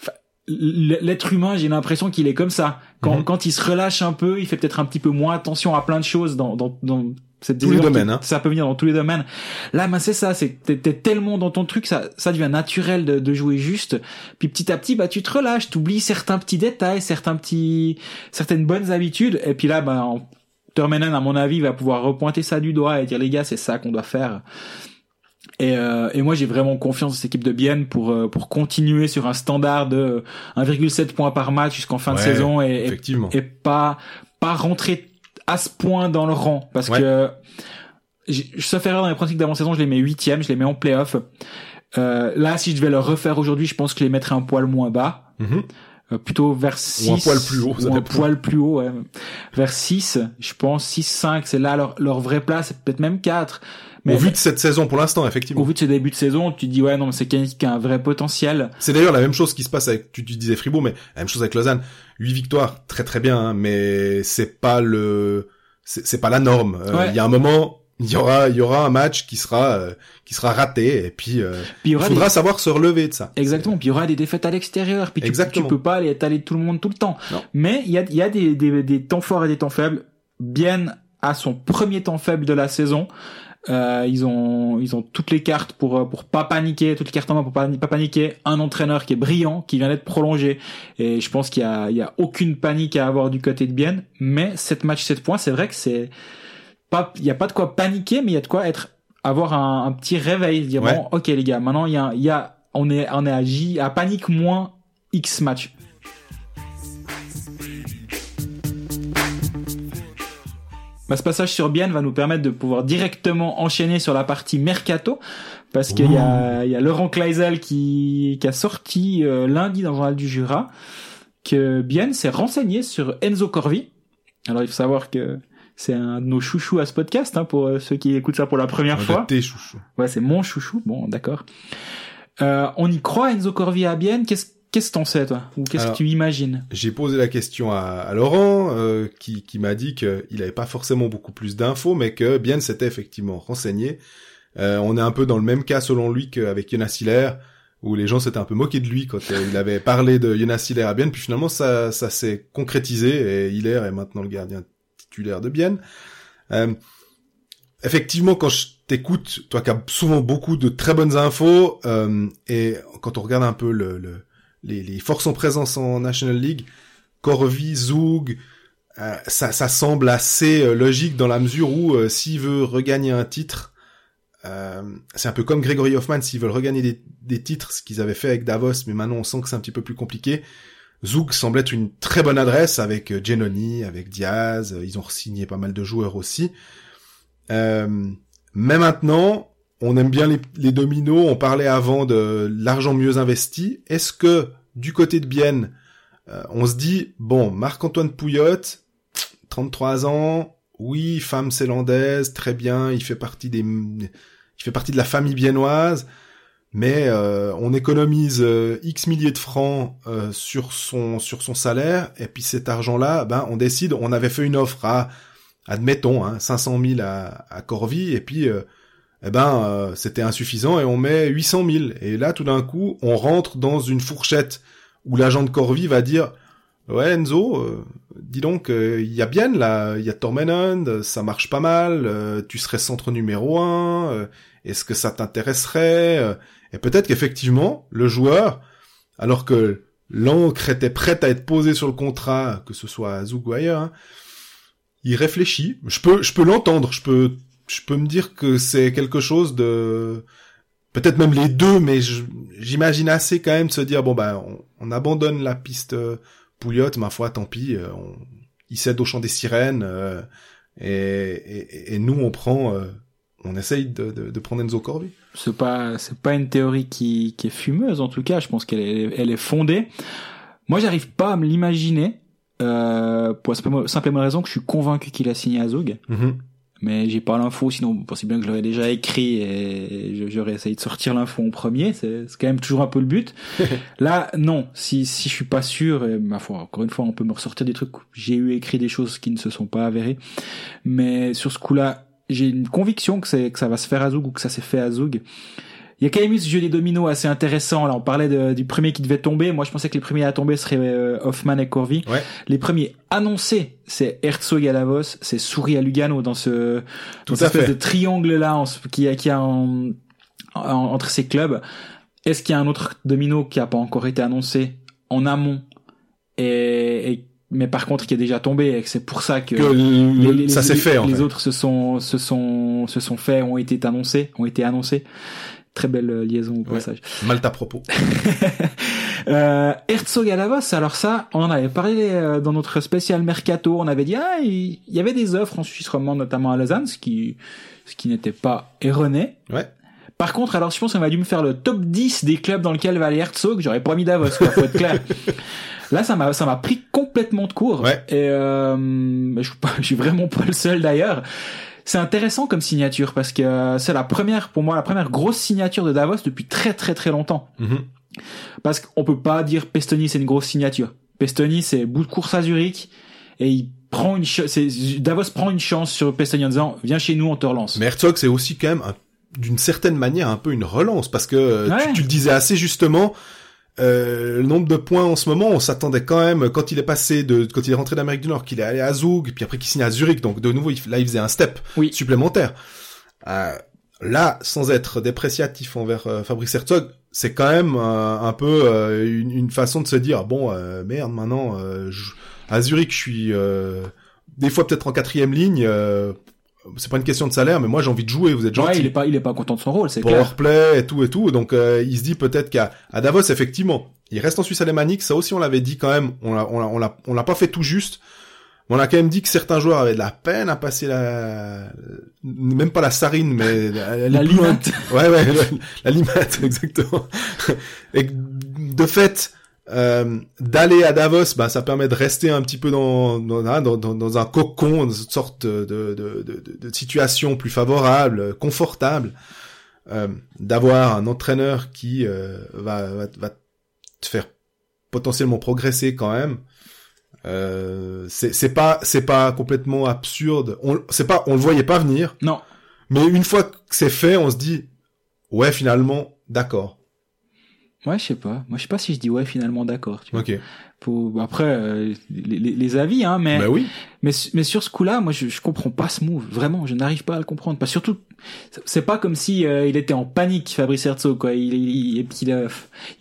Enfin, L'être humain, j'ai l'impression qu'il est comme ça. Quand, Mhm. quand il se relâche un peu, il fait peut-être un petit peu moins attention à plein de choses dans, dans, dans c'est des Tous les domaines, hein. Ça peut venir dans tous les domaines. Là, ben c'est ça, c'est t'es- t'es tellement dans ton truc, ça, ça devient naturel de, de jouer juste. Puis petit à petit, bah tu te relâches, t'oublies certains petits détails, certains petits, certaines bonnes habitudes. Et puis là, ben en- à mon avis, va pouvoir repointer ça du doigt et dire les gars, c'est ça qu'on doit faire. Et, euh, et moi, j'ai vraiment confiance dans cette équipe de Bienne pour euh, pour continuer sur un standard de 1,7 points par match jusqu'en fin de saison et, et et pas pas rentrer à ce point dans le rang parce Ouais. que je sais faire dans les pratiques d'avant-saison, je les mets huitième, je les mets en playoff. Euh, là, si je devais le refaire aujourd'hui, je pense que je les mettrais un poil moins bas, Mhm. Euh, plutôt vers 6 Ou un poil plus haut, ou un poil plus haut, ouais. vers 6, je pense 6 5, c'est là leur leur vraie place, peut-être même 4. Mais Au vu de cette saison pour l'instant, effectivement. au vu de ce début de saison, tu te dis ouais non, mais c'est quelqu'un qui a un vrai potentiel. C'est d'ailleurs la même chose qui se passe avec, tu, tu disais Fribourg, mais la même chose avec Lausanne. Huit victoires, très très bien, hein, mais c'est pas le, c'est c'est pas la norme. Euh, Il Ouais. y a un moment, il y aura, il y aura un match qui sera, euh, qui sera raté, et puis euh, Puis il faudra des- savoir se relever de ça. Exactement. Puis il y aura des défaites à l'extérieur. Puis tu, Exactement. tu peux pas aller étaler tout le monde tout le temps. Non. Mais il y a, il y a des, des, des temps forts et des temps faibles. Bien à son premier temps faible de la saison. Euh, ils ont ils ont toutes les cartes pour pour pas paniquer, toutes les cartes en main pour pas, pas paniquer. Un entraîneur qui est brillant, qui vient d'être prolongé, et je pense qu'il y a il y a aucune panique à avoir du côté de Bien. Mais cette match 7 points, c'est vrai que c'est pas il y a pas de quoi paniquer, mais il y a de quoi être avoir un, un petit réveil, dire Ouais. bon ok les gars, maintenant il y a y a on est on est à J à panique moins X match. Bah, ce passage sur Bienne va nous permettre de pouvoir directement enchaîner sur la partie mercato parce qu'il y a, il y a Laurent Kleisel qui, qui a sorti euh, lundi dans le journal du Jura que Bienne s'est renseigné sur Enzo Corvi. Alors il faut savoir que c'est un de nos chouchous à ce podcast hein, pour euh, ceux qui écoutent ça pour la première Un fois. tes chouchous. Ouais, c'est mon chouchou. Bon, d'accord. Euh, on y croit Enzo Corvi à Bienne. Qu'est-ce qu'est-ce que t'en sais toi? Ou qu'est-ce que tu imagines? J'ai posé la question à, à Laurent, euh, qui, qui m'a dit qu'il avait pas forcément beaucoup plus d'infos, mais que bien s'était effectivement renseigné. Euh, on est un peu dans le même cas selon lui qu'avec Jonas Hiller, où les gens s'étaient un peu moqués de lui quand euh, il avait parlé de Jonas Hiller à Bienne, puis finalement ça, ça s'est concrétisé et Hiller est maintenant le gardien titulaire de Bienne. Euh, effectivement, quand je t'écoute, toi qui as souvent beaucoup de très bonnes infos, euh, et quand on regarde un peu le, le les, les forces en présence en National League, Corvi, Zug, euh, ça, ça semble assez euh, logique dans la mesure où euh, s'il veut regagner un titre, c'est un peu comme Gregory Hoffman, s'ils veulent regagner des, des titres, ce qu'ils avaient fait avec Davos, mais maintenant on sent que c'est un petit peu plus compliqué. Zug semble être une très bonne adresse avec euh, Genoni, avec Diaz, euh, ils ont signé pas mal de joueurs aussi. Euh, mais maintenant, on aime bien les, dominos, on parlait avant de l'argent mieux investi. Est-ce que du côté de Bienne, euh, on se dit, bon, Marc-Antoine Pouillot, 33 ans, oui, femme zélandaise, très bien, il fait partie des, il fait partie de la famille biennoise, mais euh, on économise euh, X milliers de francs euh, sur son sur son salaire, et puis cet argent-là, ben on décide, on avait fait une offre à, admettons, hein, 500 000 à, à Corvi, et puis euh, eh ben c'était insuffisant et on met 800 000. Et là, tout d'un coup, on rentre dans une fourchette où l'agent de Corvi va dire ouais Enzo, dis donc, il y a bien là, il y a Tormenand, ça marche pas mal, tu serais centre numéro un, est-ce que ça t'intéresserait Et peut-être qu'effectivement, le joueur, alors que l'encre était prête à être posée sur le contrat, que ce soit à Zug ou ailleurs, hein, il réfléchit. Je peux, je peux l'entendre, je peux je peux me dire que c'est quelque chose de peut-être même les deux mais j'imagine assez quand même de se dire bon bah on, on abandonne la piste euh, Pouliot ma foi tant pis euh, on, il cède au chant des sirènes euh, et, nous on prend euh, on essaye de prendre Enzo Corvi C'est pas c'est pas une théorie qui qui est fumeuse en tout cas. Je pense qu'elle est elle est fondée. Moi, j'arrive pas à me l'imaginer euh, pour la simple simplement raison que je suis convaincu qu'il a signé à Zug. mais j'ai pas l'info, sinon vous pensez bien que je l'aurais déjà écrit et j'aurais essayé de sortir l'info en premier, c'est c'est quand même toujours un peu le but. Là, non, si, si je suis pas sûr, et ma foi, encore une fois, on peut me ressortir des trucs, j'ai eu écrit des choses qui ne se sont pas avérées, mais sur ce coup-là, j'ai une conviction que, c'est que ça va se faire à Zoug ou que ça s'est fait à Zoug. Il y a quand même eu ce jeu des dominos assez intéressant. Là, on parlait de- du premier qui devait tomber. Moi, je pensais que les premiers à tomber seraient euh, Hoffman et Corvi. Ouais. Les premiers annoncés, c'est Herzog à Davos, c'est Souris à Lugano dans ce Tout dans cette à fait. espèce de triangle là en, qui a qui a en- en- entre ces clubs. Est-ce qu'il y a un autre domino qui a pas encore été annoncé en amont et, et- mais par contre qui est déjà tombé et que c'est pour ça que, Que le- les- les- ça s'est fait en les fait. autres se sont se sont se sont faits ont été annoncés ont été annoncés très belle euh, liaison au Ouais. passage Malte à propos. euh, Herzog à Davos alors ça on en avait parlé euh, dans notre spécial mercato on avait dit ah il y avait des offres en Suisse romande notamment à Lausanne ce qui ce qui n'était pas erroné Ouais. par contre, alors je pense qu'on va dû me faire le top 10 des clubs dans lesquels va aller Herzog. J'aurais pas mis Davos, quoi, faut être clair. Là, ça m'a, ça m'a pris complètement de court. Ouais. Et euh, je, suis pas- je suis vraiment pas le seul d'ailleurs. C'est intéressant comme signature parce que c'est la première, pour moi, la première grosse signature de Davos depuis très très très longtemps. Mhm. Parce qu'on peut pas dire Pestoni c'est une grosse signature. Pestoni c'est bout de course à Zurich et il prend une Davos prend une chance sur Pestoni en disant viens chez nous on te relance. Mais Herzog, c'est aussi quand même un- d'une certaine manière un peu une relance parce que tu, le disais assez justement. Euh, le nombre de points en ce moment, on s'attendait quand même quand il est passé de quand il est rentré d'Amérique du Nord, qu'il est allé à Zug, puis après qu'il signe à Zurich, donc de nouveau il- là il faisait un step Oui. supplémentaire. Euh, là, sans être dépréciatif envers euh, Fabrice Herzog, c'est quand même euh, un peu euh, une, une façon de se dire bon euh, merde maintenant euh, je- à Zurich je suis euh, des fois peut-être en quatrième ligne. euh, c'est pas une question de salaire, mais moi j'ai envie de jouer. Vous êtes Ouais, gentil. il est pas il est pas content de son rôle, c'est clair. Powerplay et tout et tout. Donc euh, il se dit peut-être qu'à à Davos effectivement, il reste en Suisse alémanique. Ça aussi on l'avait dit quand même. On l'a on l'a on l'a on l'a pas fait tout juste. Mais on a quand même dit que certains joueurs avaient de la peine à passer la même pas la sarine mais la, La limate. Ouais ouais la, la limate exactement. et de fait euh, d'aller à Davos, bah, ça permet de rester un petit peu dans, dans, dans, dans, un cocon, dans une sorte de, de, de, de, situation plus favorable, confortable, euh, d'avoir un entraîneur qui euh, va, va, va te faire potentiellement progresser quand même. Euh, c'est c'est pas c'est pas complètement absurde. On c'est pas on le voyait pas venir, Non. mais une fois que c'est fait, on se dit ouais finalement d'accord. Ouais, je sais pas. Moi, je sais pas si je dis ouais finalement d'accord. Tu vois. Ok. Faut- Après, euh, les, les- avis, hein, mais Bah oui. mais mais sur ce coup-là, moi, je, je comprends pas ce move. Vraiment, je n'arrive pas à le comprendre. Pas surtout, c'est pas comme si euh, il était en panique, Fabrice Herzog, quoi. Il, il, il, a-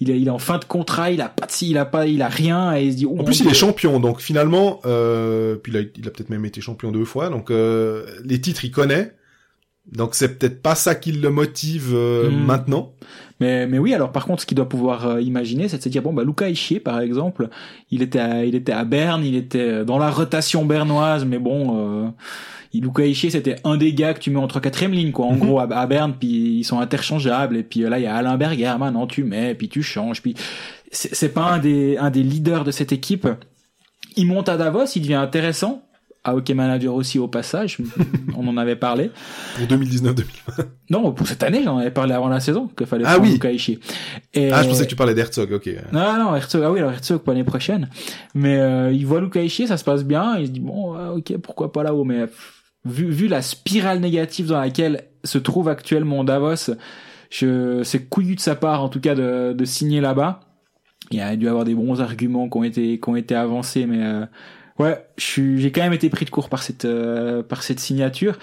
il, a- il est en fin de contrat, il a pas de si, il a pas, il a rien, et il se dit. oh, En plus, il est champion, donc finalement, euh, puis il a, il a peut-être même été champion deux fois, donc euh, les titres, il connaît. Donc c'est peut-être pas ça qui le motive euh, Mm. maintenant. Mais, mais oui, alors par contre, ce qu'il doit pouvoir euh, imaginer, c'est de se dire bon bah Luca Ischier, par exemple, il était à, il était à Berne, il était dans la rotation bernoise, mais bon, euh, Luca Ischier, c'était un des gars que tu mets entre quatrième ligne, quoi. En Mhm. gros, à, à Berne, puis ils sont interchangeables, et puis euh, là il y a Alain Berger, maintenant tu mets, puis tu changes, puis c'est c'est pas un des un des leaders de cette équipe. Il monte à Davos, il devient intéressant. À Hockey Manager aussi au passage, on en avait parlé. Pour 2019-2020. Non, pour cette année, j'en avais parlé avant la saison, qu'il fallait Ah prendre oui. Et- Ah, je pensais que tu parlais d'Herzog, ok. non, non, Herzog, ah oui, alors Herzog pour l'année prochaine. Mais euh, il voit Ischier, ça se passe bien, il se dit bon, ouais, ok, pourquoi pas là-haut. Mais vu, vu la spirale négative dans laquelle se trouve actuellement Davos, je, c'est couillu de sa part en tout cas de, de signer là-bas. Il y a dû avoir des bons arguments qui ont été, qui ont été avancés, mais euh, ouais, j'ai quand même été pris de court par cette, euh, par cette signature.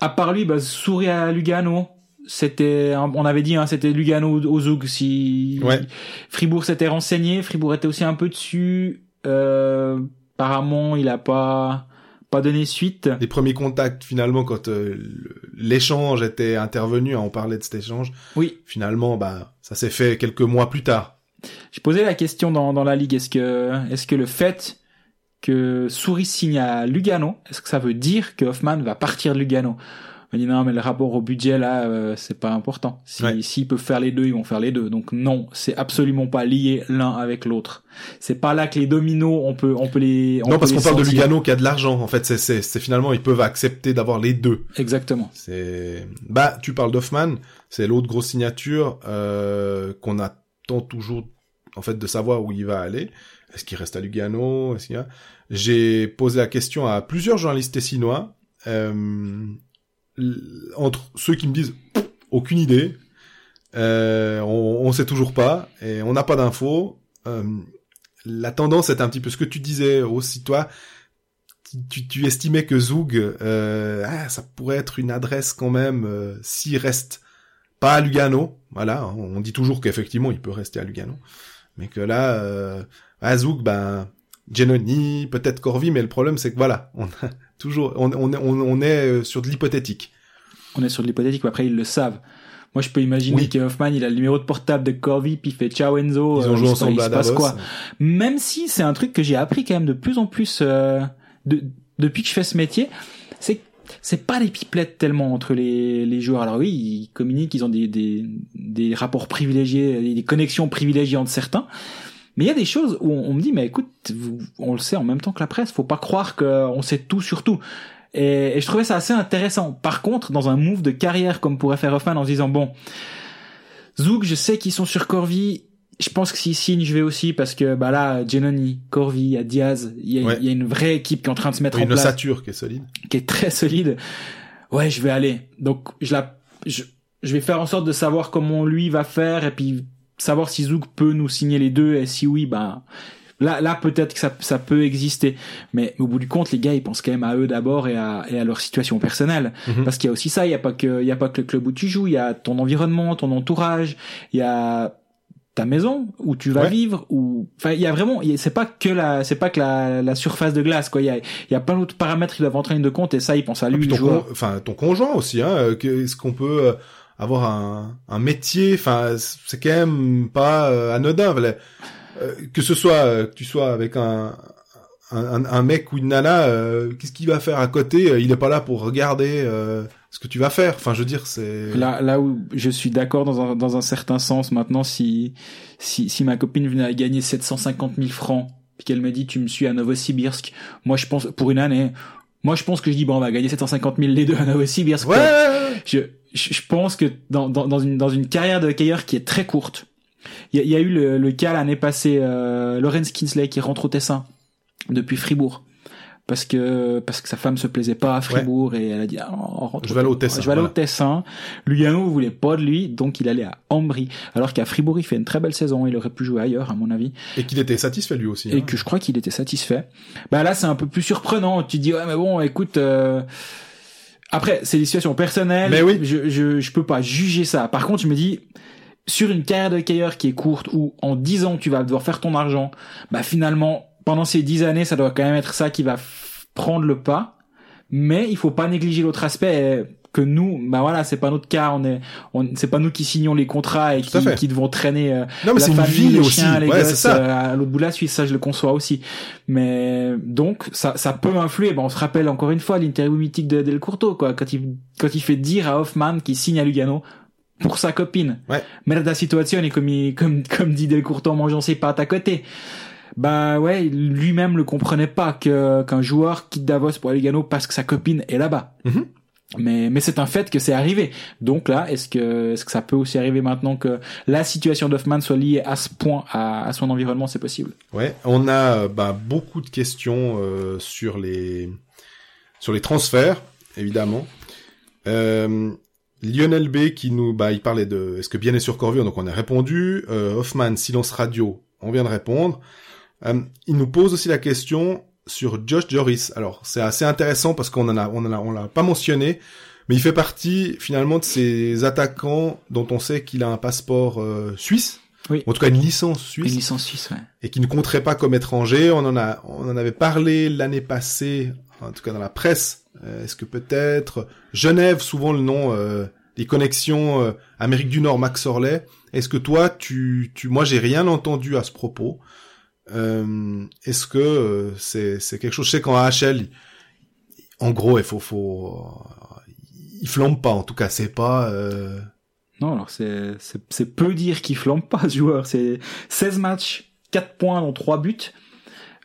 À part lui, bah, souris à Lugano. C'était, on avait dit, hein, c'était Lugano au Zug si Ouais. Fribourg s'était renseigné, Fribourg était aussi un peu dessus. Euh, apparemment, il a pas pas donné suite. Les premiers contacts, finalement, quand euh, l'échange était intervenu, hein, on parlait de cet échange, Oui, finalement, bah, ça s'est fait quelques mois plus tard. je posais la question dans dans la ligue. Est-ce que est-ce que le fait que Souris signe à Lugano, est-ce que ça veut dire que Hoffman va partir de Lugano? On dit non, mais le rapport au budget là, euh, c'est pas important. Si Ouais. s'ils peuvent faire les deux, ils vont faire les deux. Donc non, c'est absolument pas lié l'un avec l'autre. C'est pas là que les dominos, on peut on peut les on non, peut parce qu'on parle de. Lugano qui a de l'argent. En fait, c'est, c'est, c'est finalement, ils peuvent accepter d'avoir les deux. Exactement. C'est bah tu parles d'Hoffman, c'est l'autre grosse signature euh, qu'on attend toujours en fait de savoir où il va aller. Est-ce qu'il reste à Lugano? Est-ce qu'il a? J'ai posé la question à plusieurs journalistes tessinois euh, entre ceux qui me disent aucune idée Euh, on, on sait toujours pas et on n'a pas d'infos. Euh, la tendance est un petit peu ce que tu disais aussi toi. Tu, tu estimais que Zoug, euh, ah, ça pourrait être une adresse quand même euh, s'il reste pas à Lugano. Voilà, on dit toujours qu'effectivement il peut rester à Lugano, mais que là, euh, Zoug, ben Genoni, peut-être Corvi, mais le problème c'est que voilà, on a toujours, on, on, on, on est euh, sur de l'hypothétique. On est sur de l'hypothétique, mais après ils le savent. Moi, je peux imaginer Oui. que Hoffman, il a le numéro de portable de Corby, puis il fait ciao Enzo. Ils euh, ont joué il se- ensemble il à se passe quoi Même si c'est un truc que j'ai appris quand même de plus en plus euh, de, depuis que je fais ce métier, c'est c'est pas des pipelettes tellement entre les, les joueurs. Alors oui, ils communiquent, ils ont des, des, des rapports privilégiés, des connexions privilégiées entre certains. Mais il y a des choses où on, on me dit, mais écoute, vous- on le sait en même temps que la presse, faut pas croire qu'on sait tout sur tout. Et, et je trouvais ça assez intéressant. Par contre, dans un move de carrière comme pourrait faire Hoffman en se disant, bon, Zouk, je sais qu'ils sont sur Corvi. Je pense que s'ils signent, je vais aussi parce que bah là, Genoni, Corvi, il y a Diaz, il y a, Ouais. il y a une vraie équipe qui est en train de se mettre Oui, en une place ossature qui est solide. qui est très solide. Ouais, je vais aller. Donc je la, je, je vais faire en sorte de savoir comment lui va faire et puis savoir si Zouk peut nous signer les deux et si oui, ben là, là peut-être que ça, ça peut exister. Mais au bout du compte, les gars, ils pensent quand même à eux d'abord et à, et à leur situation personnelle. Mhm. Parce qu'il y a aussi ça. Il y a pas que, il y a pas que le club où tu joues. Il y a ton environnement, ton entourage. Il y a ta maison où tu vas Ouais. vivre ou enfin il y a vraiment il c'est pas que la c'est pas que la, la surface de glace quoi il y a il y a plein d'autres paramètres qui doivent entrer en ligne de compte et ça ils pensent à Et lui le ton, joueur enfin, ton conjoint aussi, hein. euh, que- Est-ce qu'on peut euh, avoir un, un métier, enfin, c'est quand même pas euh, anodin. voilà. Euh, que ce soit, euh, que tu sois avec un, un, un- mec ou une nana, euh, qu'est-ce qu'il va faire à côté? Euh, Il est pas là pour regarder euh, ce que tu vas faire. Enfin, je veux dire, c'est. Là, là où je suis d'accord dans un, dans un certain sens, maintenant, si, si, si ma copine venait à gagner 750 000 francs, puis qu'elle me dit, tu me suis à Novosibirsk, moi, je pense, pour une année, moi, je pense que je dis, bon, on va gagner 750 000 les deux à Novosibirsk. Ouais, ouais, ouais. Je, je, je pense que dans, dans, dans une, dans une carrière de hockeyeur qui est très courte, il y y a eu le, le cas l'année passée, euh, Lorenz Kinsley qui rentre au Tessin depuis Fribourg. Parce que, parce que sa femme se plaisait pas à Fribourg et elle a dit, ah, on Je vais aller au Tessin, Je vais aller au voilà. Tessin. Lugano voulait pas de lui, donc il allait à Ambry. Alors qu'à Fribourg, il fait une très belle saison. Il aurait pu jouer ailleurs, à mon avis. Et qu'il était satisfait lui aussi. Et hein. que je crois qu'il était satisfait. Bah là, c'est un peu plus surprenant. Tu te dis, ouais, mais bon, écoute, euh, après, c'est des situations personnelles. Mais oui. Je, je, je peux pas juger ça. Par contre, je me dis, sur une carrière de hockeyeur qui est courte, où en 10 ans, tu vas devoir faire ton argent, bah finalement, pendant ces 10 années, ça doit quand même être ça qui va prendre le pas. Mais il faut pas négliger l'autre aspect euh, que nous, bah voilà, c'est pas notre cas, on est, on, c'est pas nous qui signons les contrats et qui, qui devons traîner euh, Non, mais la une famille, vie les aussi. chiens, les Ouais, gosses ça. euh, à l'autre bout de la Suisse, ça je le conçois aussi. Mais donc ça, ça peut influer. Bon, on se rappelle encore une fois l'interview mythique de Del Curto, quoi, quand il quand il fait dire à Hoffman qu'il signe à Lugano pour sa copine. Ouais. Merda situation et comme il, comme comme dit Del Curto en mangeant ses pâtes à côté. Bah ouais, lui-même le comprenait pas que qu'un joueur quitte Davos pour aller Lugano parce que sa copine est là-bas. Mhm. Mais, mais c'est un fait que c'est arrivé. Donc là, est-ce que, est-ce que ça peut aussi arriver maintenant que la situation d'Hoffman soit liée à ce point à, à son environnement, c'est possible? Ouais, on a bah, beaucoup de questions euh, sur les sur les transferts, évidemment. Euh, Lionel B qui nous bah il parlait de est-ce que bien est sur Corvion donc on a répondu. Euh, Hoffman silence radio, on vient de répondre. Euh, il nous pose aussi la question sur Josh Joris. Alors c'est assez intéressant parce qu'on en a on en a on l'a pas mentionné, mais il fait partie finalement de ces attaquants dont on sait qu'il a un passeport euh, suisse. Oui. En tout cas une licence suisse Une licence suisse, ouais. et qui ne compterait pas comme étranger. On en a, on en avait parlé l'année passée, en tout cas dans la presse. Euh, Est-ce que peut-être Genève, souvent le nom, euh, les connexions euh, Amérique du Nord, Max Orley. Est-ce que toi, tu, tu, moi, j'ai rien entendu à ce propos. Euh, Est-ce que euh, c'est, c'est quelque chose Je sais qu'en AHL, en gros, il faut, faut, euh, il flambe pas. En tout cas, c'est pas. Euh... Non, alors c'est, c'est, peu dire qu'il flambe pas ce joueur. C'est 16 matchs, 4 points dont 3 buts.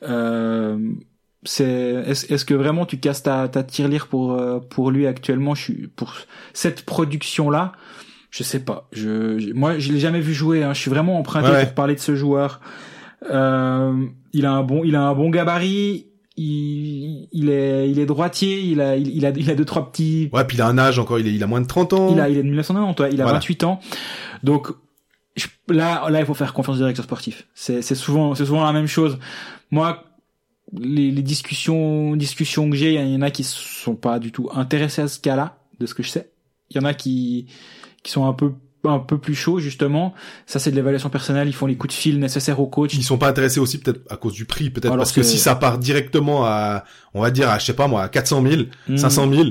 Euh, c'est, est-ce, que vraiment tu casses ta, ta tirelire pour, pour lui actuellement? Je suis, pour cette production-là, je sais pas. Je, je- moi, je l'ai jamais vu jouer, hein. Je suis vraiment emprunté ouais. pour parler de ce joueur. Euh, il a un bon, il a un bon gabarit. il, il est, il est droitier, il a, il, il a, il a deux trois petits. Ouais, puis il a un âge encore, il, est, il a moins de 30 ans. Il a, il est de 1990, ouais, il a Voilà. 28 ans. Donc je- là, là, il faut faire confiance au directeur sportif. C'est, c'est souvent, c'est souvent la même chose. Moi, les, les discussions, discussions que j'ai, il y en a qui sont pas du tout intéressés à ce cas-là, de ce que je sais. Il y en a qui, qui sont un peu, un peu plus chauds justement. Ça, c'est de l'évaluation personnelle. Ils font les coups de fil nécessaires au coach. Ils sont pas intéressés aussi peut-être à cause du prix, peut-être parce que, que- si ça part directement à, on va dire à, je sais pas moi, à 400 000, Mhm. 500 000,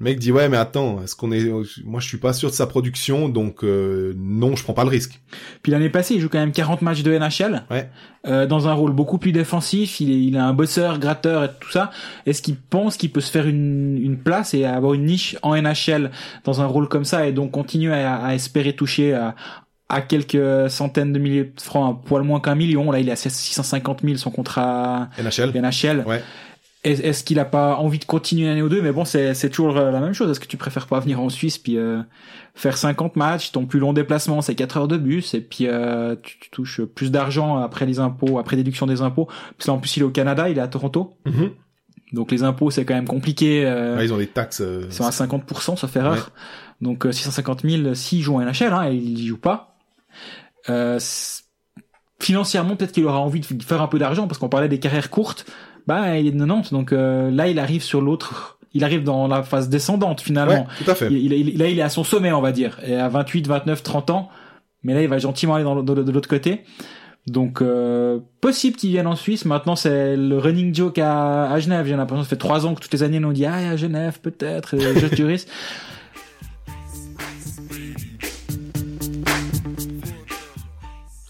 le mec dit ouais mais attends, est-ce qu'on est, moi je suis pas sûr de sa production, donc euh, non, je prends pas le risque. Puis l'année passée, il joue quand même 40 matchs de NHL, Ouais. euh, dans un rôle beaucoup plus défensif. Il est, il a un bosseur, gratteur et tout ça. Est-ce qu'il pense qu'il peut se faire une, une place et avoir une niche en NHL dans un rôle comme ça et donc continuer à, à espérer toucher à, à quelques centaines de milliers de francs, un poil moins qu'un million? Là, il est à 650 000 son contrat NHL. NHL. Ouais. Est- Est-ce qu'il a pas envie de continuer une année ou deux? Mais bon, c'est toujours euh, la même chose. Est-ce que tu préfères pas venir en Suisse puis euh, faire 50 matchs Ton plus long déplacement, c'est 4 heures de bus et puis euh, tu, tu touches plus d'argent après les impôts, après déduction des impôts? Parce en plus, il est au Canada, il est à Toronto, Mhm. donc les impôts c'est quand même compliqué. euh, Ouais, ils ont des taxes. euh, ils sont à 50%, sauf erreur. Donc euh, 650 000 s'il joue en NHL, hein, il y joue pas. Euh, financièrement, peut-être qu'il aura envie de faire un peu d'argent, parce qu'on parlait des carrières courtes. Bah, il est de 90, donc euh, là, il arrive sur l'autre. Il arrive dans la phase descendante finalement. Ouais, tout à fait. Il, il- là, il est à son sommet, on va dire, et à 28, 29, 30 ans. Mais là, il va gentiment aller dans, le- de, de l'autre côté. Donc, euh, possible qu'il vienne en Suisse. Maintenant, c'est le running joke à, à Genève. J'ai l'impression que ça fait trois ans que toutes les années, on dit ah à Genève peut-être, et je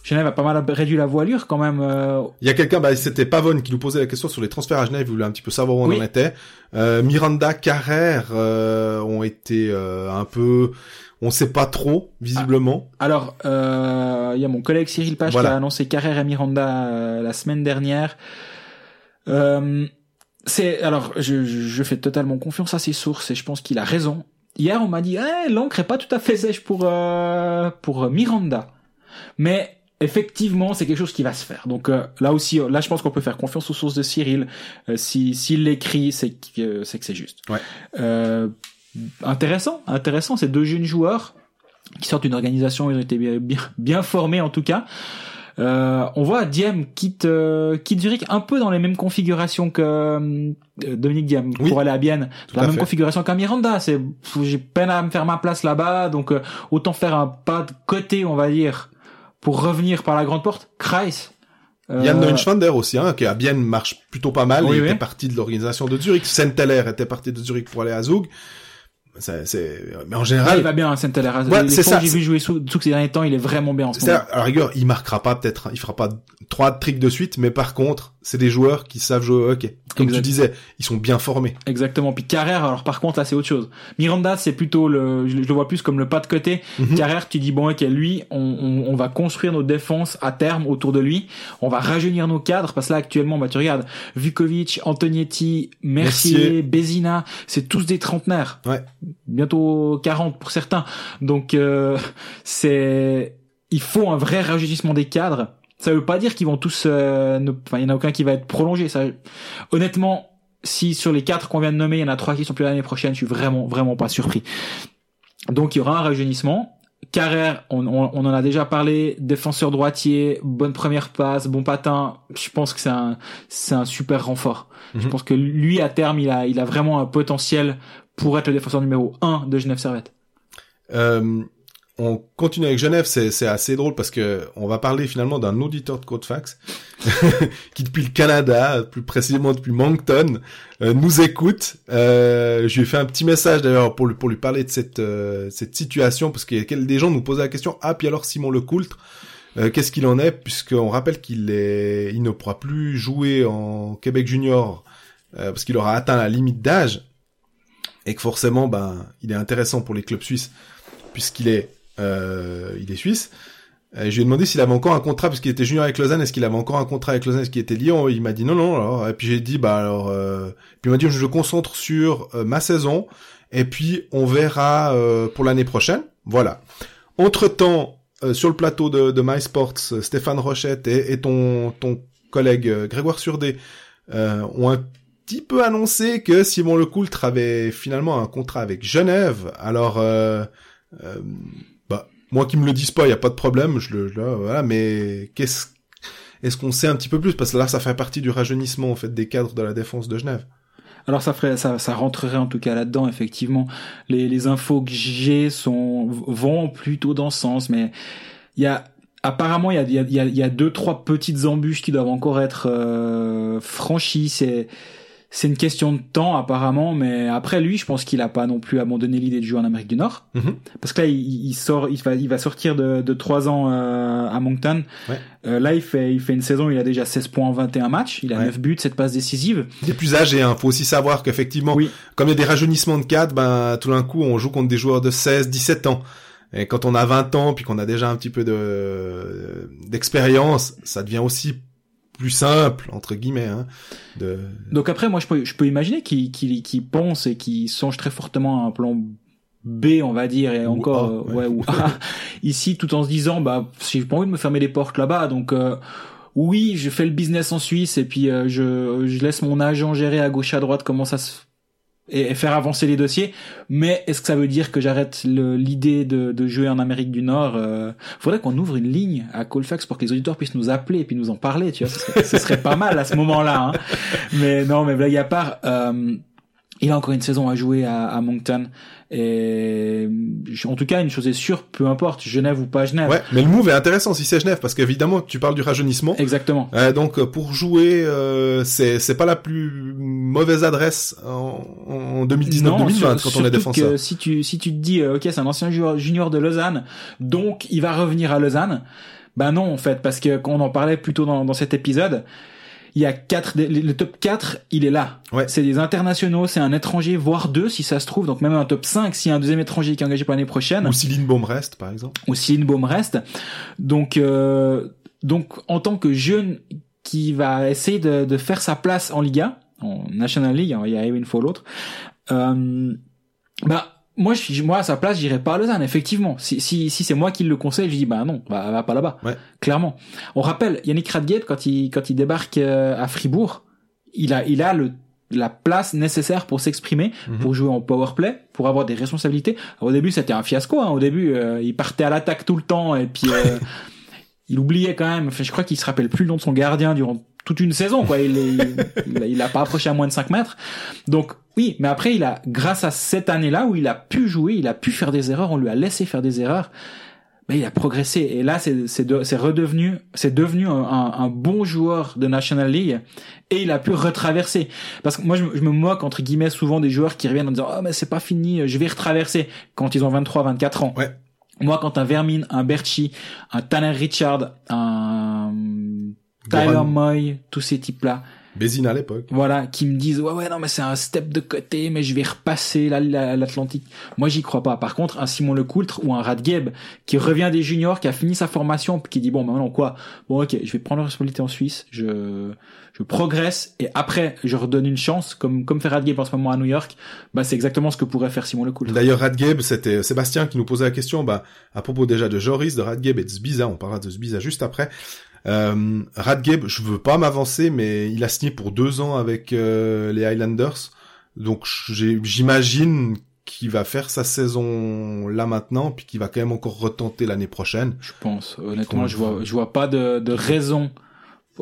Genève a pas mal réduit la voilure quand même. euh, Il y a quelqu'un, bah, c'était Pavone qui nous posait la question sur les transferts à Genève, il voulait un petit peu savoir où on en était. Euh, Miranda, Carrère euh, ont été euh, un peu, on sait pas trop visiblement. Alors, euh, il y a mon collègue Cyril Page Voilà. qui a annoncé Carrère et Miranda euh, la semaine dernière. Euh, c'est alors, je, je, je fais totalement confiance à ses sources et je pense qu'il a raison. Hier, on m'a dit, eh, l'encre est pas tout à fait sèche pour euh, pour Miranda, mais effectivement, c'est quelque chose qui va se faire. Donc euh, là aussi, là, je pense qu'on peut faire confiance aux sources de Cyril. Euh, si s'il l'écrit, c'est que c'est que c'est juste. Ouais. Euh, intéressant, intéressant. Ces deux jeunes joueurs qui sortent d'une organisation, ils ont été bien, bien, bien formés en tout cas. Euh, on voit Diem quitte euh, quitte Zurich un peu dans les mêmes configurations que euh, Dominique Diem Oui, pour aller à Bienne. La à même fait. configuration qu'à Miranda. C'est j'ai peine à me faire ma place là-bas, donc euh, autant faire un pas de côté, on va dire, pour revenir par la grande porte. Kreis. Euh, Yann Neunschwander aussi, hein, qui à Bienne marche plutôt pas mal. Oui, il oui. était parti de l'organisation de Zurich. Senteller était parti de Zurich pour aller à Zug. Mais en général, il va bien, Saint-Hilaire. Ouais, c'est ça, j'ai vu jouer sous, sous ces derniers temps, il est vraiment bien en ce moment. à la rigueur, il marquera pas peut-être, il fera pas trois tricks de suite, mais par contre, c'est des joueurs qui savent jouer au hockey. Comme Exact. tu disais, ils sont bien formés. Exactement. Puis Carrère, alors par contre là c'est autre chose. Miranda c'est plutôt le, je, je le vois plus comme le pas de côté. Mhm. Carrère, tu dis bon ok lui, on, on, on va construire nos défenses à terme autour de lui. On va rajeunir nos cadres parce que là actuellement, bah tu regardes, Vukovic, Antonietti, Mercier, Mercier. Bézina, c'est tous des trentenaires. Ouais. Bientôt 40 pour certains. Donc euh, c'est, il faut un vrai rajeunissement des cadres. Ça veut pas dire qu'ils vont tous, euh, ne- enfin il y en a aucun qui va être prolongé. Ça, honnêtement, si sur les quatre qu'on vient de nommer, il y en a trois qui sont plus l'année prochaine, je suis vraiment, vraiment pas surpris. Donc il y aura un rajeunissement. Carrère, on, on, on en a déjà parlé, défenseur droitier, bonne première passe, bon patin. Je pense que c'est un, c'est un super renfort. Je Mhm. pense que lui, à terme, il a, il a vraiment un potentiel pour être le défenseur numéro un de Genève Servette. Euh, on continue avec Genève, c'est, assez drôle parce que on va parler finalement d'un auditeur de Codefax qui depuis le Canada, plus précisément depuis Moncton, euh, nous écoute. Euh, je lui ai fait un petit message d'ailleurs pour lui, parler de cette, euh, cette situation parce que des gens nous posaient la question ah puis alors Simon Lecoultre euh, qu'est-ce qu'il en est? Puisqu'on rappelle qu'il est il ne pourra plus jouer en Québec junior parce qu'il aura atteint la limite d'âge et que forcément ben il est intéressant pour les clubs suisses puisqu'il est il est suisse. Euh, je lui ai demandé s'il avait encore un contrat puisqu'il était junior avec Lausanne. Est-ce qu'il avait encore un contrat avec Lausanne Est-ce qu'il était lié? Il m'a dit non, non. Alors, et puis j'ai dit bah alors. Euh... Puis il m'a dit je me concentre sur euh, ma saison et puis on verra euh, pour l'année prochaine. Voilà. Entre temps, sur le plateau de, de MySports, euh, Stéphane Rochette et, et ton ton collègue euh, Grégoire Surdé euh, ont un petit peu annoncé que Simon Lecoultre avait finalement un contrat avec Genève. Alors, euh, euh, moi qui me le dise pas, il y a pas de problème. Je le, voilà. Mais qu'est-ce, est-ce qu'on sait un petit peu plus? Parce que là, ça fait partie du rajeunissement en fait des cadres de la défense de Genève. Alors ça ferait, ça, ça rentrerait en tout cas là-dedans effectivement. Les, les infos que j'ai sont vont plutôt dans ce sens, mais il y a apparemment il y a, y y a deux trois petites embûches qui doivent encore être euh, franchies. C'est c'est une question de temps apparemment, mais après lui, je pense qu'il a pas non plus abandonné l'idée de jouer en Amérique du Nord, Mhm. parce que là il, il sort, il va, il va sortir de, de trois ans euh, à Moncton. Ouais. Euh, là il fait, il fait une saison, il a déjà 16 points en 21 matchs, il a Ouais. 9 buts, 7 passes décisives. Des plus âgés, hein. Faut aussi savoir qu'effectivement, Oui. comme il y a des rajeunissements de cadres, ben, tout d'un coup, on joue contre des joueurs de 16, 17 ans. Et quand on a 20 ans, puis qu'on a déjà un petit peu de, d'expérience, ça devient aussi plus simple, entre guillemets, hein, de, Donc après, moi, je peux, je peux imaginer qu'ils qu'ils qu'ils pensent et qu'ils songent très fortement à un plan B, on va dire, et Ou encore, euh, ouais, ou A, ici, tout en se disant, bah, j'ai pas envie de me fermer les portes là-bas, donc euh, oui, je fais le business en Suisse et puis euh, je, je laisse mon agent gérer à gauche à droite comment ça se et, faire avancer les dossiers. Mais est-ce que ça veut dire que j'arrête l'idée de, de jouer en Amérique du Nord euh, Faudrait qu'on ouvre une ligne à Colfax pour que les auditeurs puissent nous appeler et puis nous en parler. Tu vois, ce serait, ce serait pas mal à ce moment-là. Hein. Mais non, mais blague à part. Euh, il a encore une saison à jouer à, à Moncton. Et en tout cas, une chose est sûre, peu importe, Genève ou pas Genève. Ouais, mais le move est intéressant si c'est Genève, parce qu'évidemment, tu parles du rajeunissement. Exactement. Euh, donc euh, pour jouer, euh, c'est c'est pas la plus mauvaise adresse en, en 2019-2020 sur- quand on est défenseur. que si tu si tu te dis euh, ok c'est un ancien joueur junior de Lausanne donc il va revenir à Lausanne ben non en fait parce que qu'on en parlait plus tôt dans, dans cet épisode il y a quatre le top 4 il est là Ouais. c'est des internationaux c'est un étranger voire deux si ça se trouve donc même un top 5 s'il y a un deuxième étranger qui est engagé pour l'année prochaine Ou Céline Baum reste, par exemple. ou si Baum reste. Donc, euh, donc en tant que jeune qui va essayer de, de faire sa place en Liga, en National League, hein, il y a une fois l'autre, euh, bah moi, je, moi à sa place, j'irai pas à Lausanne. Effectivement, si si, si c'est moi qui le conseille, je dis bah non, va, va pas là-bas. Ouais. Clairement. On rappelle Yannick Radgate quand il quand il débarque euh, à Fribourg, il a il a le la place nécessaire pour s'exprimer, Mhm. pour jouer en power play, pour avoir des responsabilités. Alors, au début, c'était un fiasco. Hein. Au début, euh, il partait à l'attaque tout le temps et puis euh, il oubliait quand même. Enfin, je crois qu'il se rappelle plus le nom de son gardien durant toute une saison. Quoi, il, est, il, a, il a pas approché à moins de 5 mètres. Donc oui, mais après, il a, grâce à cette année-là où il a pu jouer, il a pu faire des erreurs, on lui a laissé faire des erreurs. Ben, il a progressé et là c'est c'est de- c'est redevenu c'est devenu un, un- bon joueur de National League et il a pu retraverser parce que moi je, me- je me moque entre guillemets souvent des joueurs qui reviennent en disant oh mais c'est pas fini je vais retraverser quand ils ont 23 24 ans Ouais. moi quand un Vermin un Berchi un Tanner Richard un Tyler Moy tous ces types Bézine à l'époque. voilà, qui me disent ouais ouais non mais c'est un step de côté, mais je vais repasser la- la- l'Atlantique. Moi j'y crois pas. Par contre, un Simon Lecoultre ou un Radgeb qui revient des juniors, qui a fini sa formation, puis qui dit bon maintenant quoi? Bon ok, je vais prendre la responsabilité en Suisse, je je progresse et après je redonne une chance comme comme fait Radgeb en ce moment à New York. Bah c'est exactement ce que pourrait faire Simon Lecoultre. D'ailleurs, Radgeb, c'était Sébastien qui nous posait la question, bah, à propos déjà de Joris, de Radgeb et de Zbiza, on parlera de Zbiza juste après. Euh, Radgeb, je veux pas m'avancer, mais il a signé pour deux ans avec euh, les Highlanders, donc j'imagine qu'il va faire sa saison là maintenant, puis qu'il va quand même encore retenter l'année prochaine. Je pense honnêtement, je vois je vois pas de de raison.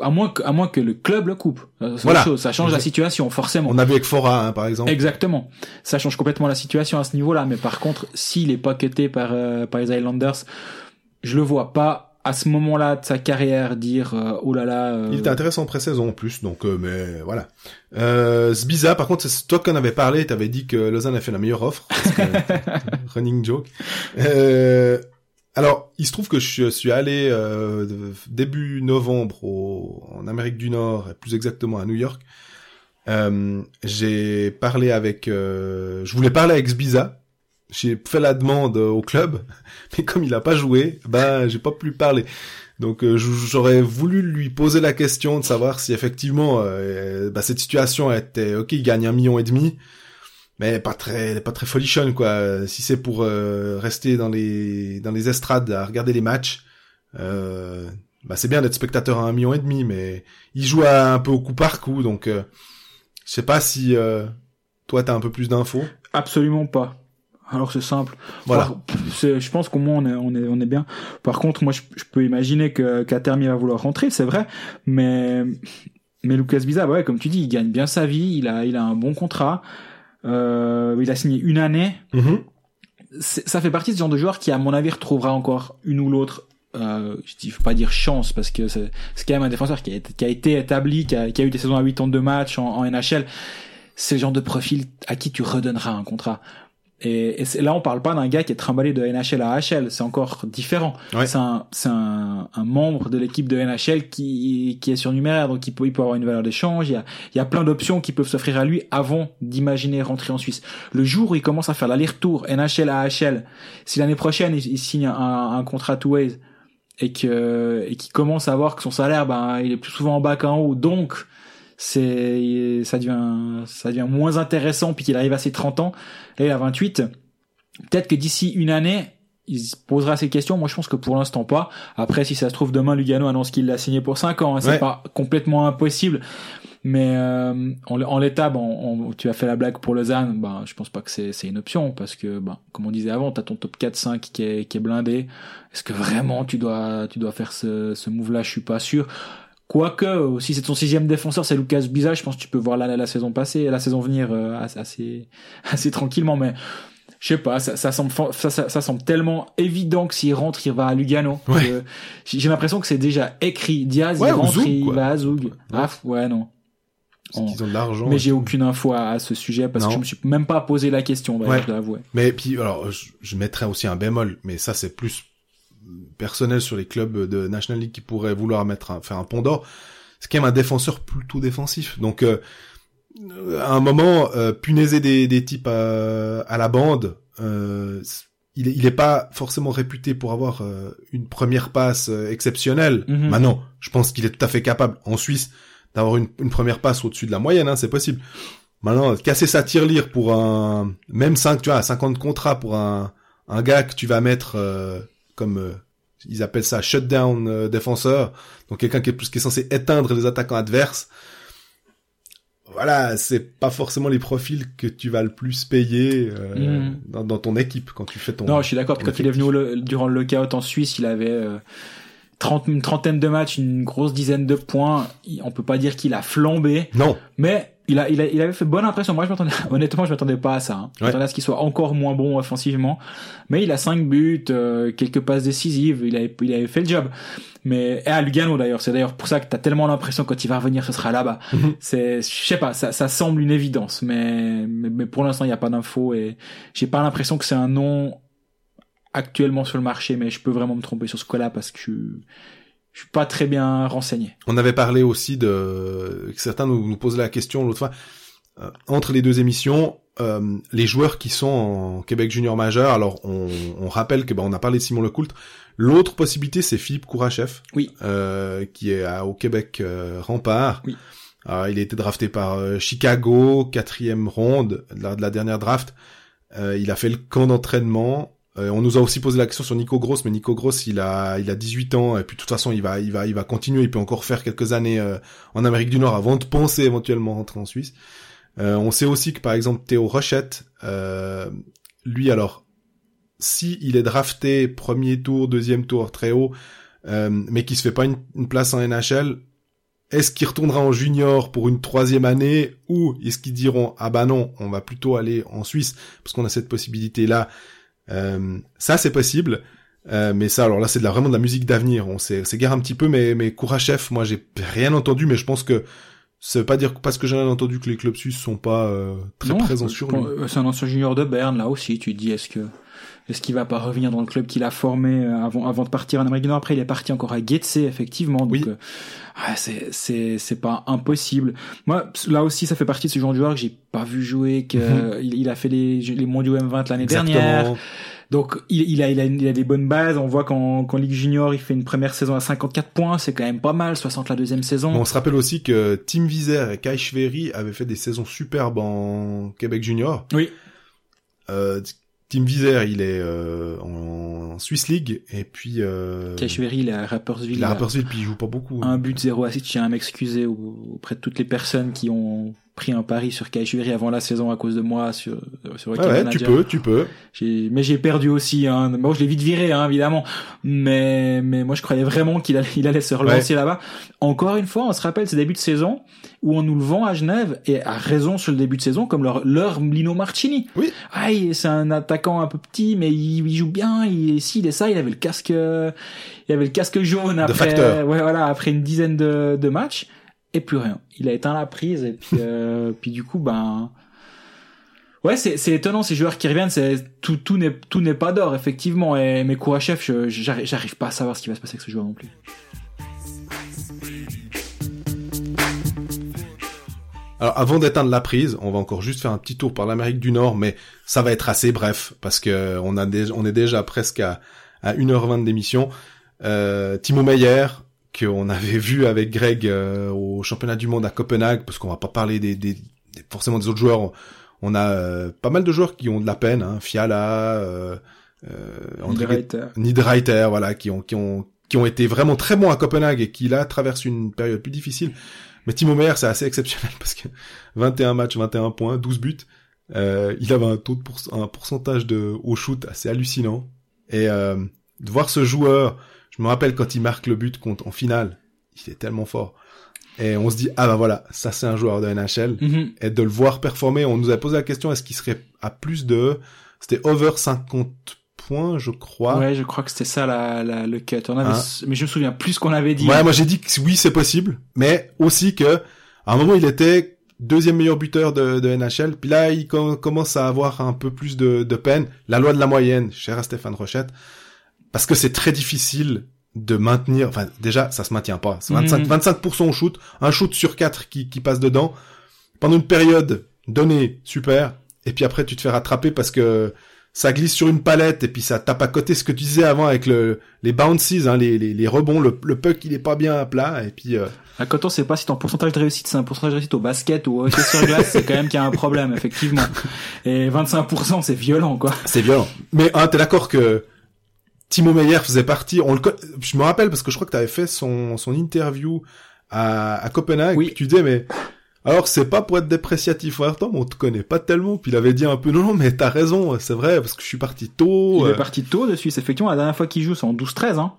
À moins, que, à moins que le club le coupe. Voilà. chose. Ça change la situation, forcément. On a vu avec Fora, hein, par exemple. Exactement. Ça change complètement la situation à ce niveau-là. Mais par contre, s'il est pas cuté par, euh, par les Islanders, je le vois pas à ce moment-là de sa carrière dire euh, oh là là. euh, Il était intéressant en pré-saison en plus, donc euh, mais voilà. Euh, Zbiza, par contre, c'est toi qui en avais parlé, t'avais dit que Lausanne a fait la meilleure offre. parce que- running joke. Euh, alors, il se trouve que je suis allé euh, début novembre au, en Amérique du Nord, et plus exactement à New York. Euh, j'ai parlé avec, euh, je voulais parler avec Zbiza. J'ai fait la demande au club, mais comme il a pas joué, ben j'ai pas pu parler. Donc euh, j'aurais voulu lui poser la question de savoir si effectivement euh, bah, cette situation était ok, il gagne un million et demi, mais pas très pas très folichonne quoi. Si c'est pour euh, rester dans les dans les estrades à regarder les matchs, euh, bah c'est bien d'être spectateur à un million et demi, mais il joue un peu au coup par coup, donc euh, je sais pas si euh, toi t'as un peu plus d'infos. Absolument pas. Alors c'est simple. Voilà. Par- je pense qu'au moins on est, on est, on est bien. Par contre, moi je, je peux imaginer que Catermi va vouloir rentrer, c'est vrai, mais mais Lucas Biza, ouais, comme tu dis, il gagne bien sa vie, il a, il a un bon contrat, euh, il a signé une année. Mhm. C'est- Ça fait partie de ce genre de joueur qui, à mon avis, retrouvera encore une ou l'autre. Euh, je dis, faut pas dire chance parce que c'est quand même un défenseur qui a, été- qui a été établi, qui a, qui a eu des saisons à 82 matchs en, en NHL. C'est le genre de profil à qui tu redonneras un contrat. Et, et là, on parle pas d'un gars qui est trimballé de NHL à AHL. C'est encore différent. Ouais. C'est un, un, un membre de l'équipe de NHL qui, qui est surnuméraire, donc il peut, il peut avoir une valeur d'échange. Il y a, il y a plein d'options qui peuvent s'offrir à lui avant d'imaginer rentrer en Suisse. Le jour où il commence à faire l'aller-retour NHL à AHL, si l'année prochaine il, il signe un, un contrat two ways et que et qu'il commence à voir que son salaire, ben, il est plus souvent en bas qu'en haut, donc c'est ça devient ça devient moins intéressant puis qu'il arrive à ses 30 ans. Là il a 28 peut-être que d'ici une année il se posera ces questions. Moi je pense que pour l'instant pas. Après si ça se trouve demain Lugano annonce qu'il l'a signé pour 5 ans hein, c'est Ouais. pas complètement impossible. Mais euh, en, en l'état on- tu as fait la blague pour Lausanne ben je pense pas que c'est c'est une option parce que ben comme on disait avant t'as ton top 4 5 qui est qui est blindé. Est-ce que vraiment tu dois tu dois faire ce ce move là je suis pas sûr Quoique, euh, si c'est ton sixième défenseur, c'est Lucas Biza, je pense que tu peux voir la, la saison passée, la saison venir euh, assez, assez, tranquillement, mais je sais pas, ça, ça semble, ça, ça, ça semble tellement évident que s'il rentre, il va à Lugano. Ouais. J'ai l'impression que c'est déjà écrit. Diaz, Ouais, il rentre, il va à Zug. Ah, ouais, non. On- qu'ils ont de l'argent. Mais j'ai aucune info à, ce sujet parce Non. que je me suis même pas posé la question, Ouais. je dois avouer. Mais puis alors je, je mettrais aussi un bémol, mais ça c'est plus personnel sur les clubs de National League qui pourraient vouloir mettre un, faire un pont d'or. C'est quand même un défenseur plutôt défensif. Donc euh, à un moment euh, punaiser des, des types à, à la bande, euh, il est, il est pas forcément réputé pour avoir euh, une première passe euh, exceptionnelle. Mhm. Maintenant, je pense qu'il est tout à fait capable en Suisse d'avoir une, une première passe au-dessus de la moyenne, hein, c'est possible. Maintenant, casser sa tirelire pour un même 5, tu vois, 50 contrats pour un un gars que tu vas mettre euh, comme euh, ils appellent ça shutdown euh, défenseur, donc quelqu'un qui est plus qui est censé éteindre les attaquants adverses. Voilà, c'est pas forcément les profils que tu vas le plus payer euh, Mhm. dans, dans ton équipe quand tu fais ton. Non, je suis d'accord. Quand il est venu durant le lockout en Suisse, il avait euh, 30, une trentaine de matchs, une grosse dizaine de points. On peut pas dire qu'il a flambé, Non, mais il a, il a, il avait fait bonne impression. Moi, je m'attendais, honnêtement, je m'attendais pas à ça. Hein. Je Ouais. m'attendais à ce qu'il soit encore moins bon offensivement. Mais il a cinq buts, euh, quelques passes décisives. Il avait, il avait fait le job. Mais et à Lugano d'ailleurs, c'est d'ailleurs pour ça que t'as tellement l'impression quand il va revenir, ce sera là-bas. Mhm. C'est, je sais pas, ça, ça semble une évidence, mais mais, mais pour l'instant, il n'y a pas d'infos et j'ai pas l'impression que c'est un nom actuellement sur le marché, mais je peux vraiment me tromper sur ce cas-là parce que je, je suis pas très bien renseigné. On avait parlé aussi de certains nous, nous posaient la question l'autre fois euh, entre les deux émissions euh, les joueurs qui sont en Québec junior majeur. Alors on, on rappelle que ben, on a parlé de Simon Lecoult. L'autre possibilité c'est Philippe Kourachev, Oui. euh, qui est à- au Québec euh, Rempart. Oui. Euh, il a été drafté par euh, Chicago, quatrième ronde de la, de la dernière draft. Euh, il a fait le camp d'entraînement. Euh, on nous a aussi posé la question sur Nico Gross, mais Nico Gross, il a, il a 18 ans et puis de toute façon, il va, il va, il va continuer. Il peut encore faire quelques années euh, en Amérique du Nord avant de penser éventuellement rentrer en Suisse. Euh, on sait aussi que par exemple Théo Rochette, lui alors, si il est drafté premier tour, deuxième tour, très haut, mais qui se fait pas une, une place en NHL, est-ce qu'il retournera en junior pour une troisième année ou est-ce qu'ils diront ah bah non, on va plutôt aller en Suisse parce qu'on a cette possibilité là. Euh, ça c'est possible. Euh, mais ça, alors là, c'est de la, vraiment de la musique d'avenir. On s'é- s'égare un petit peu, mais, mais Kourachev, moi, j'ai rien entendu, mais je pense que ça veut pas dire parce que j'ai rien entendu que les clubs suisses sont pas euh, très Non, présents sur lui. euh, C'est un ancien junior de Berne, là aussi. Tu te dis, est-ce que est-ce qu'il va pas revenir dans le club qu'il a formé euh, avant avant de partir en Amérique du Nord? Après, il est parti encore à Getse, effectivement. Donc, Oui. euh, ouais, c'est c'est c'est pas impossible. Moi, là aussi, ça fait partie de ce genre de joueur que j'ai pas vu jouer, que Mhm. il, il a fait les les mondiaux M20 l'année dernière. Donc il, il, a, il, a, il a des bonnes bases. On voit qu'en qu'en Ligue Junior, il fait une première saison à 54 points. C'est quand même pas mal. 60 la deuxième saison. On se rappelle aussi que Tim Vizer et Kai Schwery avaient fait des saisons superbes en Québec Junior. Oui. Euh, Tim Vizer, il est euh, en Swiss League et puis euh, Cachevery, il est à Rapperswil. il a là. Rapperswil puis il joue pas beaucoup. Un but, zéro assist. Je tiens à m'excuser au- auprès de toutes les personnes qui ont pris un pari sur Cachevery avant la saison à cause de moi sur, sur Hockey ouais, Manager. tu peux, tu peux. Mais j'ai perdu aussi. Hein. Bon, je l'ai vite viré, hein, évidemment. Mais, mais moi, je croyais vraiment qu'il allait, il allait se relancer là-bas. Encore une fois, on se rappelle ces débuts de saison où on nous le vend à Genève et à raison sur le début de saison comme leur, leur Lino Marchini. Oui. Ah, c'est un attaquant un peu petit, mais il, il joue bien. Il, s'il est ça, il avait le casque, il avait le casque jaune après, ouais, voilà, après une dizaine de, de matchs et plus rien. Il a éteint la prise et puis, euh, puis du coup, ben. Ouais, c'est c'est étonnant ces joueurs qui reviennent. C'est tout tout n'est tout n'est pas d'or effectivement. Et mais Kourachev, je j'arrive j'arrive pas à savoir ce qui va se passer avec ce joueur non plus. Alors avant d'éteindre la prise, on va encore juste faire un petit tour par l'Amérique du Nord, mais ça va être assez bref parce que on a déjà, on est déjà presque à, à 1h20 d'émission. Euh, Timo Meyer, qu'on avait vu avec Greg euh, au championnat du monde à Copenhague, parce qu'on va pas parler des, des, des- forcément des autres joueurs. On, on a euh, pas mal de joueurs qui ont de la peine, hein, Fiala, euh, euh, André Niederreiter. Niederreiter, voilà, qui ont, qui ont, qui ont été vraiment très bons à Copenhague et qui là traversent une période plus difficile. Mais Timo Meyer, c'est assez exceptionnel parce que 21 matchs, 21 points, 12 buts. Euh, il avait un taux de pourc- un pourcentage de au shoot assez hallucinant. Et euh, de voir ce joueur, je me rappelle quand il marque le but contre en finale, il est tellement fort. Et on se dit ah ben voilà, ça c'est un joueur de NHL. Mhm. Et de le voir performer, on nous a posé la question est-ce qu'il serait à plus de, c'était over 50 points, je crois. Ouais, je crois que c'était ça la, la le cut. On avait, Hein. mais je me souviens plus qu'on avait dit. Ouais, moi j'ai dit que oui, c'est possible, mais aussi que à un moment il était deuxième meilleur buteur de, de NHL, puis là il com- commence à avoir un peu plus de, de peine. La loi de la moyenne, cher à Stéphane Rochette, parce que c'est très difficile de maintenir. Enfin, déjà, ça se maintient pas. C'est 25, Mhm. 25% au shoot, un shoot sur quatre qui, qui passe dedans pendant une période donnée, super. Et puis après, tu te fais rattraper parce que ça glisse sur une palette et puis ça tape à côté ce que tu disais avant avec le, les bounces, hein, les, les, les rebonds, le, le puck il est pas bien à plat et puis euh, À côté, on sait pas si ton pourcentage de réussite, c'est un pourcentage de réussite au basket ou au hockey sur glace, c'est quand même qu'il y a un problème, effectivement. Et 25%, c'est violent, quoi. c'est violent. Mais hein, t'es d'accord que Timo Meyer faisait partie, on le, je me rappelle parce que je crois que t'avais fait son, son interview à, à Copenhague, Oui. tu disais mais alors c'est pas pour être dépréciatif en même temps, mais on te connaît pas tellement, puis il avait dit un peu non non mais t'as raison, c'est vrai parce que je suis parti tôt. Il euh, est parti tôt de Suisse, effectivement. La dernière fois qu'il joue, c'est en 12-13, hein.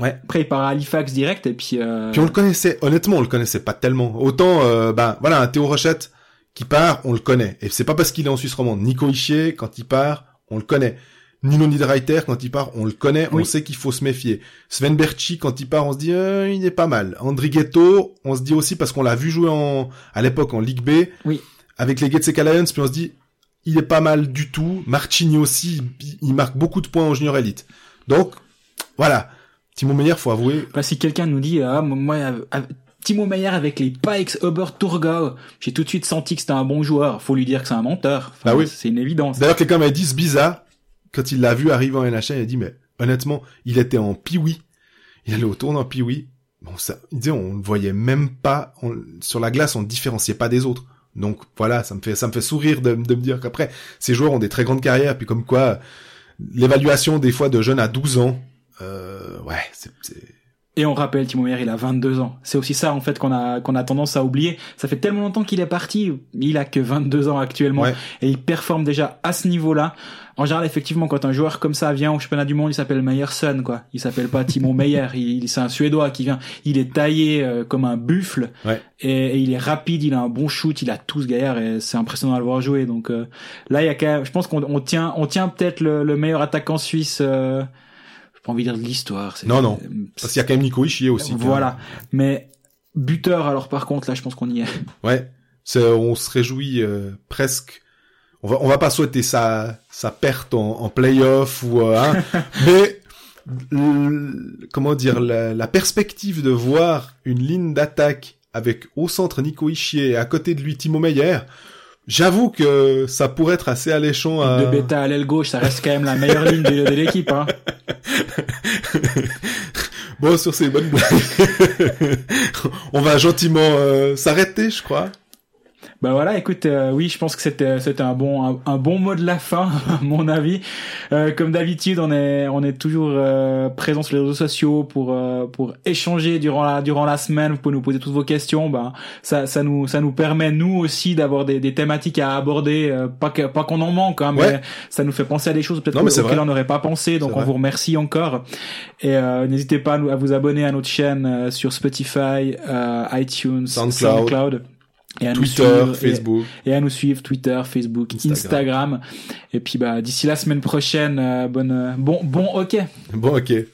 Ouais. Après, il part à Halifax direct, et puis, euh... Puis on le connaissait, honnêtement, on le connaissait pas tellement. Autant, euh, ben voilà, un Théo Rochette qui part, on le connaît. Et c'est pas parce qu'il est en Suisse romande. Nico Ischier, quand il part, on le connaît. Nino Niederreiter, quand il part, on le connaît, on sait qu'il faut se méfier. Sven Berchi, quand il part, on se dit, euh, il est pas mal. Andri Ghetto, on se dit aussi parce qu'on l'a vu jouer en, à l'époque en Ligue B. Oui. Avec les Getseka Lions, puis on se dit, il est pas mal du tout. Marchini aussi, il- marque beaucoup de points en junior élite. Donc, voilà. Timo Meyer, faut avouer, Bah, si quelqu'un nous dit, ah, moi, Timo Meyer avec les Pikes Huber Turgau, j'ai tout de suite senti que c'était un bon joueur. Faut lui dire que c'est un menteur. Enfin, Bah oui. C'est une évidence. D'ailleurs, quelqu'un m'a dit, bizarre, quand il l'a vu arriver en NHL, il a dit, mais honnêtement, il était en piwi. Il allait au tournoi en piwi. Bon, ça, il on ne voyait même pas, sur la glace, on ne différenciait pas des autres. Donc voilà, ça me fait, ça me fait sourire de, me dire qu'après, ces joueurs ont des très grandes carrières, puis comme quoi, l'évaluation des fois de jeunes à 12 ans, euh, ouais, c'est- Et on rappelle, Timo Meyer, il a 22 ans. C'est aussi ça, en fait, qu'on a, qu'on a tendance à oublier. Ça fait tellement longtemps qu'il est parti. Il a que 22 ans actuellement. Ouais. Et il performe déjà à ce niveau-là. En général, effectivement, quand un joueur comme ça vient au championnat du monde, il s'appelle Meyerson, quoi. Il s'appelle pas Timo Meyer. Il, c'est un Suédois qui vient. Il est taillé euh, comme un buffle. Ouais. Et, et il est rapide, il a un bon shoot, il a tout ce gaillard et c'est impressionnant à le voir jouer. Donc, euh, là, il y a quand même, je pense qu'on on tient, on tient peut-être le, le meilleur attaquant suisse, euh, pas envie de dire de l'histoire. Non, non. parce qu'il y a quand même Nico Ischier aussi. Voilà. Mais buteur, alors par contre, là, je pense qu'on y est. Ouais, on se réjouit euh, presque. On va, on va pas souhaiter sa, sa perte en, en playoff ou euh, hein, mais l- comment dire la, la perspective de voir une ligne d'attaque avec au centre Nico Ischier et à côté de lui Timo Meyer. J'avoue que ça pourrait être assez alléchant à... De bêta à l'aile gauche, ça reste quand même la meilleure ligne de, de l'équipe. Hein. Bon, sur ces bonnes blagues, on va gentiment euh, s'arrêter, je crois. Bah voilà, écoute, euh, oui, je pense que c'était c'était un bon un, un, bon mot de la fin, à mon avis. Euh, comme d'habitude, on est on est toujours euh, présent sur les réseaux sociaux pour euh, pour échanger durant la durant la semaine. Vous pouvez nous poser toutes vos questions. Ben ça ça nous ça nous permet nous aussi d'avoir des, des thématiques à aborder. Euh, pas que pas qu'on en manque, hein, mais ça nous fait penser à des choses peut-être auxquelles on n'aurait pas pensé. Donc on vous remercie encore et n'hésitez pas à vous abonner à notre chaîne sur Spotify, iTunes, SoundCloud. SoundCloud et à Twitter, nous suivre, Facebook. Et, à nous suivre Twitter, Facebook, Instagram. Et puis bah d'ici la semaine prochaine, euh, bonne bon bon hockey. Bon hockey.